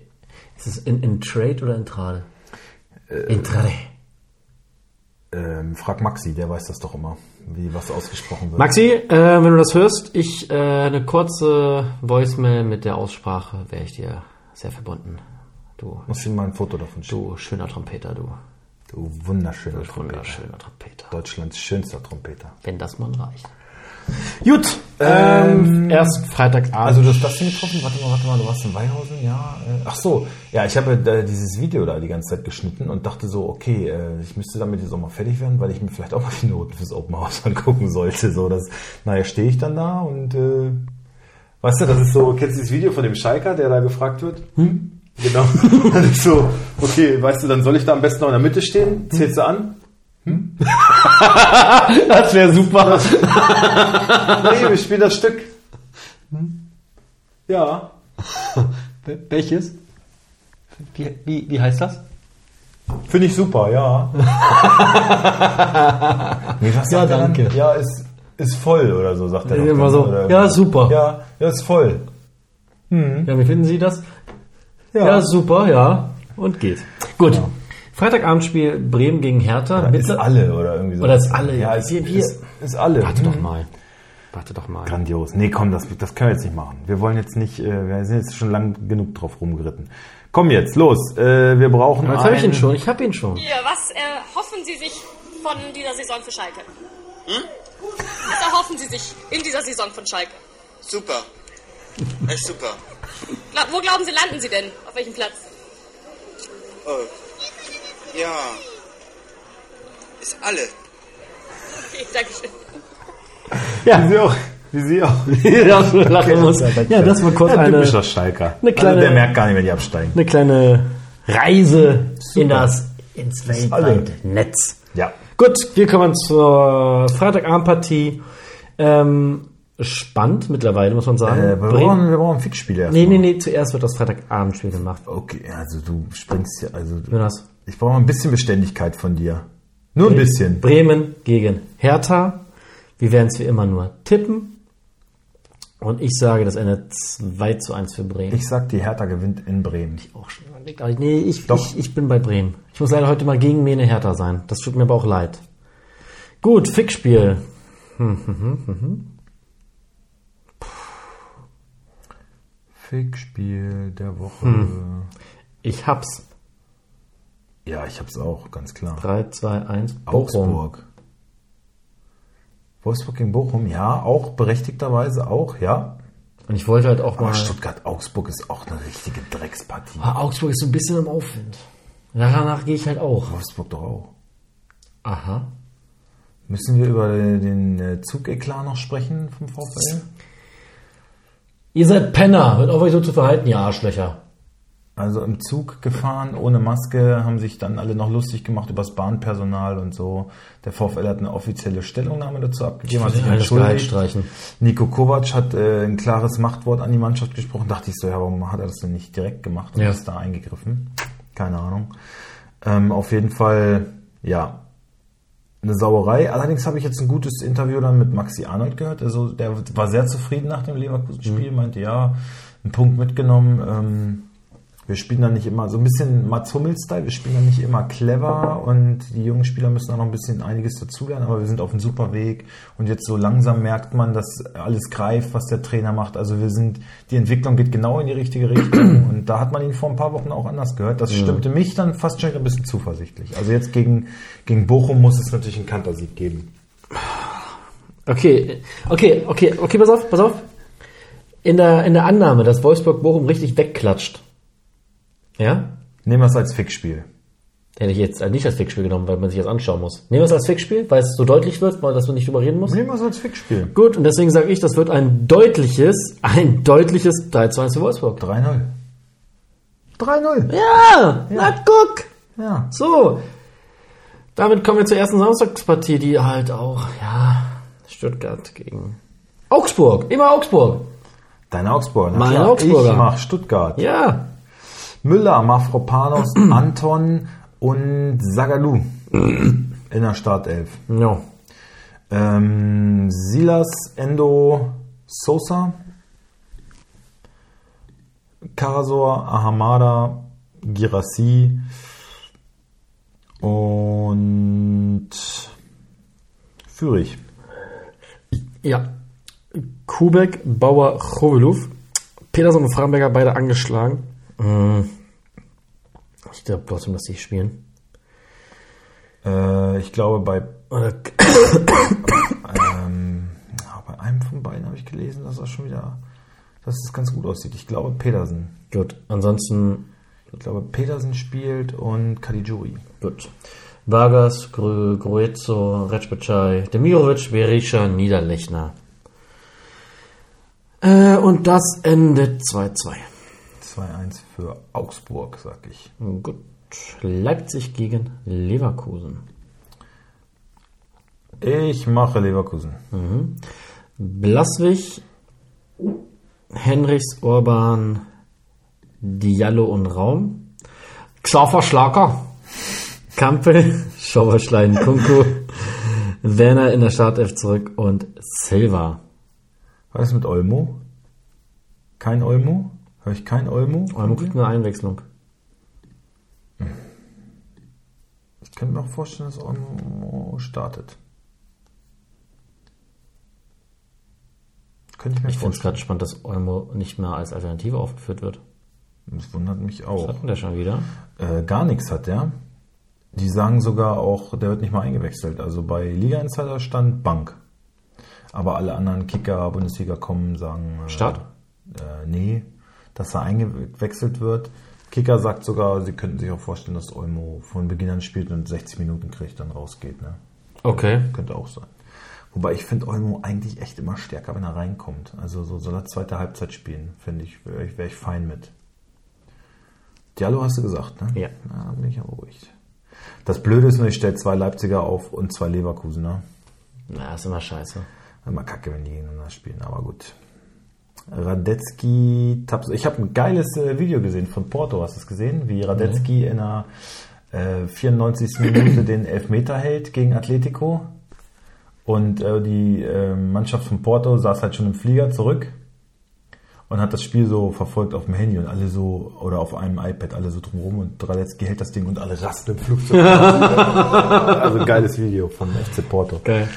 ist es in, in Trade oder in Trade? in Trade. Ähm, frag Maxi, der weiß das doch immer, wie was ausgesprochen wird. Maxi, äh, wenn du das hörst, ich äh, eine kurze Voicemail mit der Aussprache wäre ich dir sehr verbunden. Du, muss Ihnen mal ein Foto davon schicken. du schöner Trompeter, du. Du wunderschöner Trompeter. Wunderschöner Trompeter. Deutschlands schönster Trompeter. Wenn das mal reicht. Gut, ähm, erst Freitagabend. Also du hast das Ding getroffen? Warte mal, warte mal, du warst in Weihausen? Ja. Äh, ach so, ja, ich habe äh, dieses Video da die ganze Zeit geschnitten und dachte so, okay, äh, ich müsste damit jetzt auch mal fertig werden, weil ich mir vielleicht auch mal die Noten fürs Open House [LAUGHS] angucken sollte. So, dass, naja, stehe ich dann da und äh, weißt du, das ist so, kennst du dieses Video von dem Schalker, der da gefragt wird? Hm? Genau. Das [LAUGHS] ist so, okay, weißt du, dann soll ich da am besten noch in der Mitte stehen? Zählst du an? [LAUGHS] das wäre super. Nee, wir spielen das Stück. Ja. [LAUGHS] Welches? Wie, wie, wie heißt das? Finde ich super, ja. [LAUGHS] nee, Ja, danke. Dann? Ja, ist, ist voll oder so, sagt er. Immer so, oder? ja, super. Ja, ja, ist voll. Ja, wie finden Sie das? Ja, super, ja. Und geht. Gut. Freitagabendspiel Bremen gegen Hertha. Ist alle oder irgendwie so. Oder ist alle, Ja, ja. ist, Wir- wir- ist, ist alle. Warte Hm. doch mal. Warte doch mal. Grandios. Nee, komm, das, das können wir jetzt nicht machen. Wir wollen jetzt nicht, äh, wir sind jetzt schon lang genug drauf rumgeritten. Komm jetzt, los. Äh, wir brauchen Jetzt habe ich ihn schon. Ich habe ihn schon. Hier, was erhoffen Sie sich von dieser Saison für Schalke? Was erhoffen Sie sich in dieser Saison von Schalke? Super. Echt super. Gla wo glauben Sie, landen Sie denn? Auf welchem Platz? Oh. Ja. Ist alle. Okay, [LAUGHS] Dankeschön. Wie sie auch. Wie sie auch. [LAUGHS] ja, lachen muss. Ja, das war kurz Ein eine, typischer Schalker. eine kleine- also der merkt gar nicht, wenn die absteigen. eine kleine Reise in das ins Netz. Ja. Gut, wir kommen zur Freitagabendpartie. Ähm, spannend mittlerweile, muss man sagen. Äh, wir, brauchen, wir brauchen ein Fixspiel erst. Nee, nee, nee, zuerst wird das Freitagabendspiel gemacht. Okay, also du springst ja, also du, Jonas. Ich brauche ein bisschen Beständigkeit von dir. Nur ein bisschen. Bremen gegen Hertha. Wir werden es wie immer nur tippen. Und ich sage, das endet 2 zu 1 für Bremen. Ich sag, die Hertha gewinnt in Bremen. auch schon nee, ich, Doch. ich, ich bin bei Bremen. Ich muss leider heute mal gegen Mene Hertha sein. Das tut mir aber auch leid. Gut, Fixspiel. Fixspiel der Woche. Hm. Ich hab's. Ja, ich hab's auch, ganz klar. 3, 2, 1. Bochum. Augsburg. Wolfsburg gegen Bochum, ja, auch berechtigterweise auch, ja. Und ich wollte halt auch Aber mal. Stuttgart-Augsburg ist auch eine richtige Dreckspartie. Ah, Augsburg ist so ein bisschen im Aufwind. Danach gehe ich halt auch. Wolfsburg doch auch. Aha. Müssen wir über den äh, Zugeklar noch sprechen vom VfL? Ihr seid Penner. Hört auf euch so zu verhalten, ihr Arschlöcher. Also im Zug gefahren, ohne Maske, haben sich dann alle noch lustig gemacht über das Bahnpersonal und so. Der VfL hat eine offizielle Stellungnahme dazu abgegeben, hat sich entschuldigt. streichen. Nico Kovac hat äh, ein klares Machtwort an die Mannschaft gesprochen. Dachte ich so, ja, warum hat er das denn nicht direkt gemacht und Ja. ist da eingegriffen? Keine Ahnung. Ähm, auf jeden Fall, ja, eine Sauerei. Allerdings habe ich jetzt ein gutes Interview dann mit Maxi Arnold gehört. Also der war sehr zufrieden nach dem Leverkusen-Spiel, Mhm. meinte, ja, einen Punkt mitgenommen. Ähm, wir spielen dann nicht immer, so ein bisschen Mats Hummels-Style, wir spielen dann nicht immer clever und die jungen Spieler müssen auch noch ein bisschen einiges dazulernen, aber wir sind auf einem super Weg und jetzt so langsam merkt man, dass alles greift, was der Trainer macht. Also wir sind, die Entwicklung geht genau in die richtige Richtung [CLEARS THROAT] und da hat man ihn vor ein paar Wochen auch anders gehört. Das stimmte mich dann fast schon ein bisschen zuversichtlich. Also jetzt gegen, gegen Bochum muss es natürlich einen Kantersieg geben. Okay, okay, okay, okay, pass auf, pass auf. In der, in der Annahme, dass Wolfsburg-Bochum richtig wegklatscht. Ja? Nehmen wir es als Fixspiel. Hätte ich jetzt nicht als Fixspiel genommen, weil man sich das anschauen muss. Nehmen wir es als Fixspiel, weil es so deutlich wird, weil dass man nicht drüber reden muss. Nehmen wir es als Fixspiel. Gut, und deswegen sage ich, das wird ein deutliches, [LAUGHS] ein deutliches 3 zu 1 für Wolfsburg. 3-0. 3-0. Ja, na guck. Ja. So. Damit kommen wir zur ersten Samstagspartie, die halt auch, ja, Stuttgart gegen Augsburg. Immer Augsburg. Deine Meine klar. Augsburger. Ich mach Stuttgart. Ja. Müller, Mafropanos, [CLEARS THROAT] Anton und Sagalu in der Startelf. Ja. Ähm, Silas, Endo, Sosa, Karasor, Ahamada, Girassi und Fürich. Ja. Kubek, Bauer, Choveluf. Peterson und Framberger beide angeschlagen. Hm. Ich glaube trotzdem, dass die spielen. Äh, ich glaube, bei, ähm, bei einem von beiden habe ich gelesen, dass er schon wieder, dass es ganz gut aussieht. Ich glaube, Petersen. Gut, ansonsten Ich glaube, Petersen spielt und Caligiuri. gut. Vargas, Gru- Gruezo, Recpecai, Demirovic, Berisha, Niederlechner. Äh, und das endet 2-2. 2-1 für Augsburg, sag ich. Gut. Leipzig gegen Leverkusen. Ich mache Leverkusen. Blaswig, Henrichs, Orban, Diallo und Raum. Xaver Schlager, Kampel, [LAUGHS] Schauberschlein, Kunku, Werner in der Startelf zurück und Silva. Was ist mit Olmo? Kein Olmo? Habe ich kein Olmo? Olmo kriegt eine Einwechslung. Ich könnte mir auch vorstellen, dass Olmo startet. Könnte ich mir Ich finde es gerade spannend, dass Olmo nicht mehr als Alternative aufgeführt wird. Das wundert mich Was auch. hat denn der schon wieder? Äh, gar nichts hat der. Die sagen sogar auch, der wird nicht mal eingewechselt. Also bei Liga Insider stand Bank. Aber alle anderen Kicker, Bundesliga kommen, sagen. Äh, Start? Äh, nee, dass er eingewechselt wird. Kicker sagt sogar, sie könnten sich auch vorstellen, dass Olmo von Beginn an spielt und 60 Minuten kriegt, dann rausgeht. Ne? Okay. Könnte auch sein. Wobei ich finde Olmo eigentlich echt immer stärker, wenn er reinkommt. Also so soll er zweite Halbzeit spielen, finde ich, wäre ich, wär ich fein mit. Diallo hast du gesagt, ne? Ja. Na, bin ich ja beruhigt. Das Blöde ist nur, ich stelle zwei Leipziger auf und zwei Leverkusener. Na, ist immer scheiße. Immer kacke, wenn die gegeneinander spielen, aber gut. Radetzky, Taps. Ich habe ein geiles äh, Video gesehen von Porto, hast du es gesehen? Wie Radetzky in der äh, 94. Minute den Elfmeter hält gegen Atletico. Und äh, die äh, Mannschaft von Porto saß halt schon im Flieger zurück und hat das Spiel so verfolgt auf dem Handy und alle so, oder auf einem iPad, alle so drumherum und Radetzky hält das Ding und alle rasten im Flugzeug. [LAUGHS] also geiles Video von FC Porto. Geil.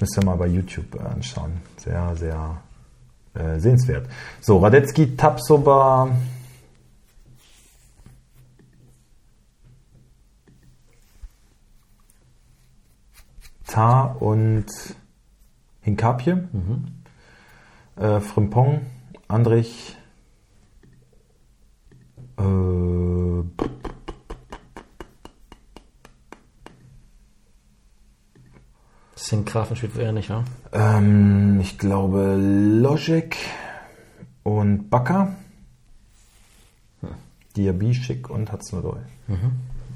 Müsst ihr mal bei YouTube äh, anschauen. Sehr, sehr äh, sehenswert. So, Radetzky, Tapsoba. Tar und Hinkapje. Äh, Frimpong, Andrich. Äh, Sinkgrafen spielt eher nicht, ja? Ähm, ich glaube Logic und Bakker. Diaby, und Hatznodoi.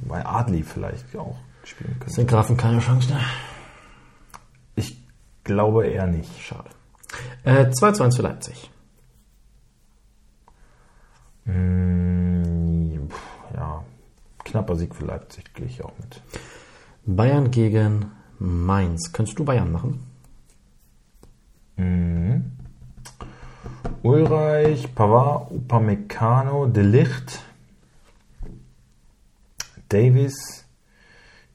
Bei Adli vielleicht auch spielen können. Sinkgrafen keine Chance, ne? Ich glaube eher nicht. Schade. Äh, 2 zu 1 für Leipzig. Mm, ja, knapper Sieg für Leipzig, gehe ich auch mit. Bayern gegen Mainz. Könntest du Bayern machen? Ulreich, Pavard, Upamecano, De Licht, Davis,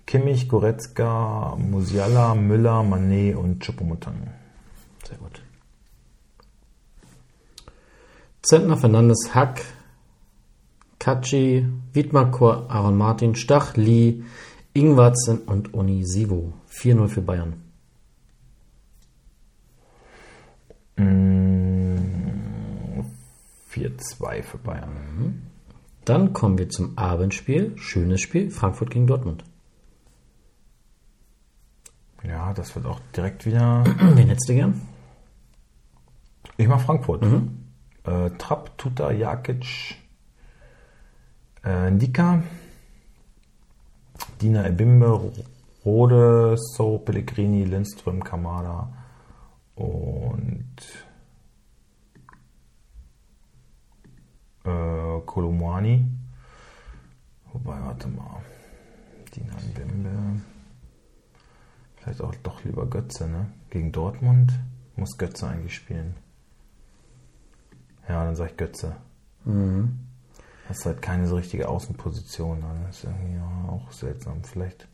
Kimmich, Goretzka, Musiala, Müller, Manet und Choupo-Moting. Sehr gut. Zentner, Fernandes, Hack, Katschi, Wiedmakor, Aaron Martin, Stach, Lee, Ingwarzen und Onisivo. 4-0 für Bayern. 4-2 für Bayern. Dann kommen wir zum Abendspiel. Schönes Spiel. Frankfurt gegen Dortmund. Ja, das wird auch direkt wieder. [CLEARS THROAT] Wen hättest du gern? Ich mach Frankfurt. Äh, Trapp, Tuta, Jakic, äh, Ndika, Dina Ebimbe, Rode, So, Pellegrini, Lindström, Kamada und Kolomwani. Wobei, warte mal. Dina Bimbe. Vielleicht auch doch lieber Götze, ne? Gegen Dortmund muss Götze eigentlich spielen. Ja, dann sag ich Götze. Das ist halt keine so richtige Außenposition. ne? Das ist irgendwie auch seltsam. Vielleicht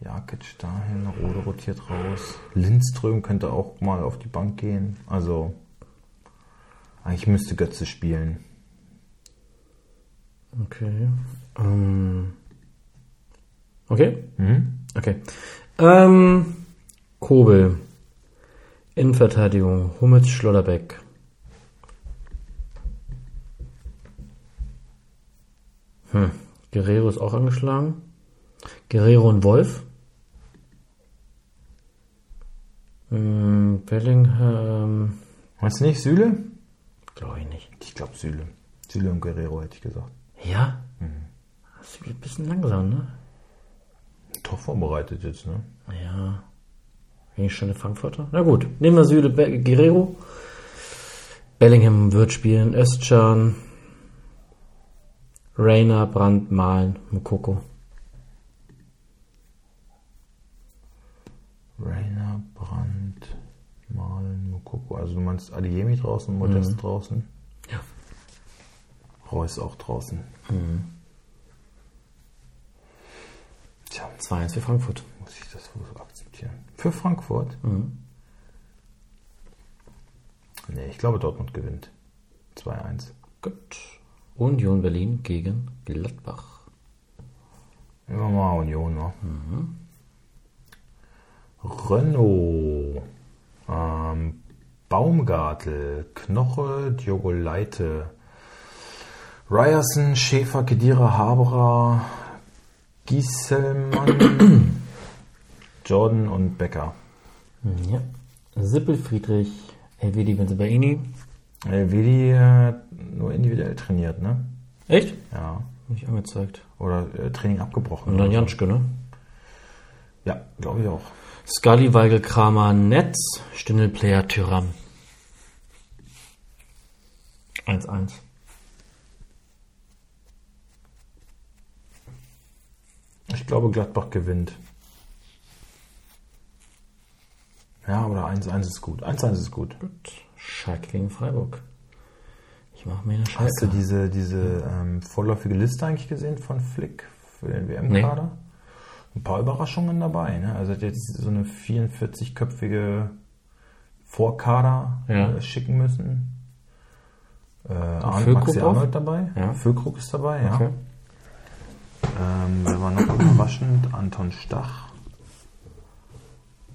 Jakic dahin, Rode rotiert raus. Lindström könnte auch mal auf die Bank gehen. Also, eigentlich müsste Götze spielen. Okay. Ähm. Okay. Mhm. Okay. Ähm, Kobel. Innenverteidigung. Hummels, Schlotterbeck. Hm. Guerrero ist auch angeschlagen. Guerrero und Wolf. Hm, Bellingham. Weißt du nicht, Süle? Glaube ich nicht. Ich glaube Süle. Süle und Guerrero hätte ich gesagt. Ja? Das ist ein bisschen langsam, ne? Top vorbereitet jetzt, ne? Ja. Wenig schöne Frankfurter. Na gut, nehmen wir Süle Be Guerrero. Bellingham wird spielen. Özcan. Rainer, Brandt, Malen, Mukoko. Rainer, Brandt, Malen, Mukoko. Also du meinst Adiemi draußen, Modest draußen? Ja. Reus auch draußen. Tja, 2-1 für Frankfurt. muss ich das wohl so akzeptieren. Für Frankfurt? Nee, ich glaube Dortmund gewinnt. 2-1. Gut. Union Berlin gegen Gladbach. Immer mal Union, ne? Renault, ähm, Baumgartel, Knoche, Diogo Leite, Ryerson, Schäfer, Kedira, Haberer, Gieselmann, [COUGHS] Jordan und Becker. Ja. Sippel, Friedrich, Elvedi, Benzebaini. Die äh, nur individuell trainiert, ne? Echt? Ja. Nicht angezeigt. Oder äh, Training abgebrochen. Und dann. Janschke, ne? Ja, glaube ich auch. Scully, Weigel, Kramer, Netz, Stindel, Player, Tyram. 1-1. Ich glaube, Gladbach gewinnt. Ja, oder 1-1 ist gut. 1-1 ist gut. Gut. Schalke gegen Freiburg. Ich mache mir eine Schalke. Hast du diese, diese ähm, vorläufige Liste eigentlich gesehen von Flick für den WM-Kader? Ein paar Überraschungen dabei. Ne? Also er hat jetzt so eine 44-köpfige Vorkader Ja. äh, schicken müssen. Äh, Arndt Maxi? Arnold dabei. Ja. Füllkrug ist dabei, ja. Okay. Ähm, wer war noch überraschend? Anton Stach.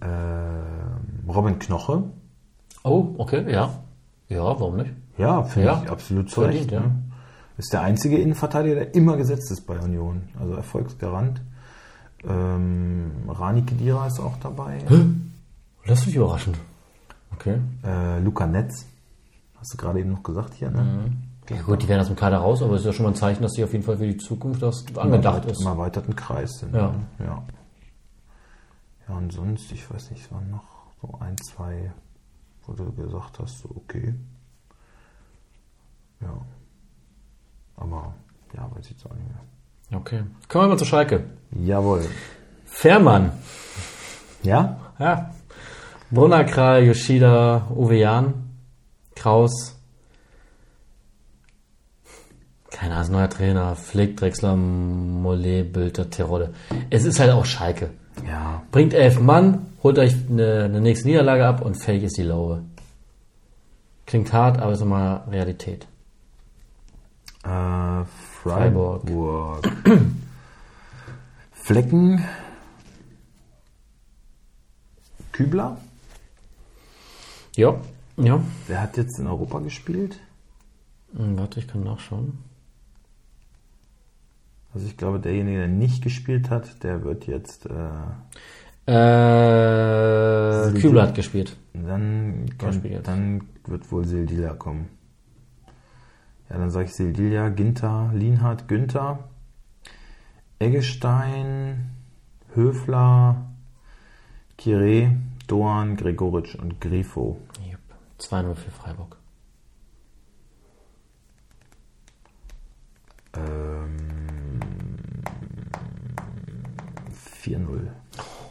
Ähm, Robin Knoche. Oh, okay, ja. Ja, warum nicht? Ja, finde Ja, ich absolut zu Recht. ja. Ne? Ist der einzige Innenverteidiger, der immer gesetzt ist bei Union. Also Erfolgsgarant. Ähm, Rani Kedira ist auch dabei. Das ist überraschend. Okay. Äh, Luca Netz. Hast du gerade eben noch gesagt hier, ne? Ja gut, die werden aus dem Kader raus, aber es ist ja schon mal ein Zeichen, dass die auf jeden Fall für die Zukunft das angedacht ist. Im erweiterten Kreis sind. Ja. Ne? ja. Ja, und sonst, ich weiß nicht, es waren noch so ein, zwei, wo du gesagt hast, so okay. Ja. Aber, ja, weiß ich jetzt auch nicht mehr. Okay. Kommen wir mal zu Schalke. Jawohl. Fährmann. Ja? Ja. Brunner, Kral, Yoshida, Uwe Jan, Kraus. Keine Ahnung, neuer Trainer, Flick, Drexler, Mollet, Bülter, Terodde. Es ist halt auch Schalke. Ja. Bringt elf Mann, holt euch eine, eine nächste Niederlage ab und fähig ist die Laube. Klingt hart, aber ist immer Realität. Äh, Freiburg. Freiburg. [CLEARS THROAT] Flecken. Kübler. Ja, ja. Der hat jetzt in Europa gespielt. Hm, warte, ich kann nachschauen. Also ich glaube, derjenige, der nicht gespielt hat, der wird jetzt äh, Äh, Kübler hat gespielt. dann, Wer jetzt? dann wird wohl Sildilla kommen. Ja, dann sage ich Sildilla, Ginter, Lienhardt, Günther, Eggestein, Höfler, Kire, Doan, Gregoritsch und Grifo. Yep. 2-0 für Freiburg. Ähm, 4-0.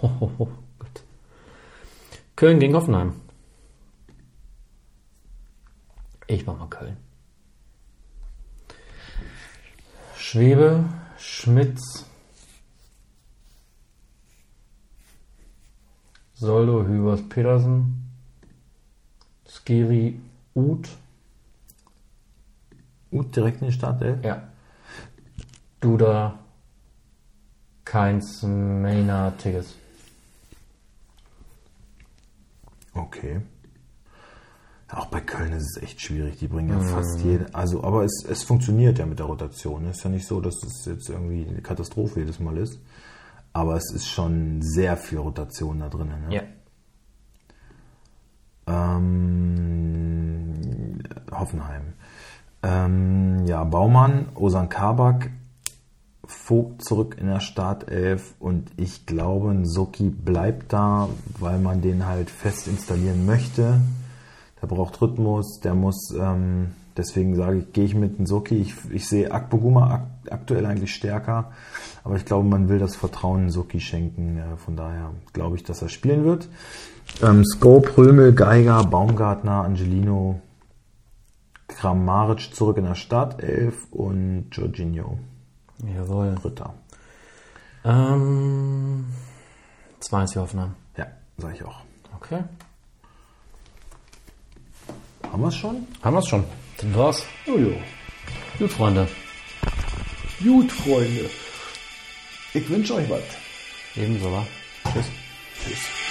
Oh, oh, oh, Gott. Köln gegen Hoffenheim. Ich mach mal Köln. Schwebe, Schmitz, Soldo, Hübers, Petersen, Skiri, Uth, Gut, direkt in die Startelf. ja. Duda, Keins, Maynard, Tigges. Okay. Ja, Auch bei Köln ist es echt schwierig. Die bringen ja fast jede. Also, aber es, es funktioniert ja mit der Rotation. Es ist ja nicht so, dass es jetzt irgendwie eine Katastrophe jedes Mal ist. Aber es ist schon sehr viel Rotation da drin. Ne? Ähm, Hoffenheim. Ähm, ja, Baumann, Osan Kabak, Vogt zurück in der Startelf und ich glaube, Soki bleibt da, weil man den halt fest installieren möchte. Der braucht Rhythmus, der muss, ähm, deswegen sage ich, gehe ich mit Nsoki. Ich, ich sehe Akpoguma ak aktuell eigentlich stärker, aber ich glaube, man will das Vertrauen Nsoki schenken. Äh, von daher glaube ich, dass er spielen wird. Ähm, Scope, Römel, Geiger, Baumgartner, Angelino, Kramaric zurück in der Startelf und Jorginho, Jawohl. Ritter. Ähm, 2 für Hoffenheim. Ja, sage ich auch. Okay. Haben wir es schon? Haben wir es schon. Dann war's. Ja. Gut, Freunde. Gut, Freunde. Ich wünsche euch was. Ebenso, wa? Tschüss. Tschüss.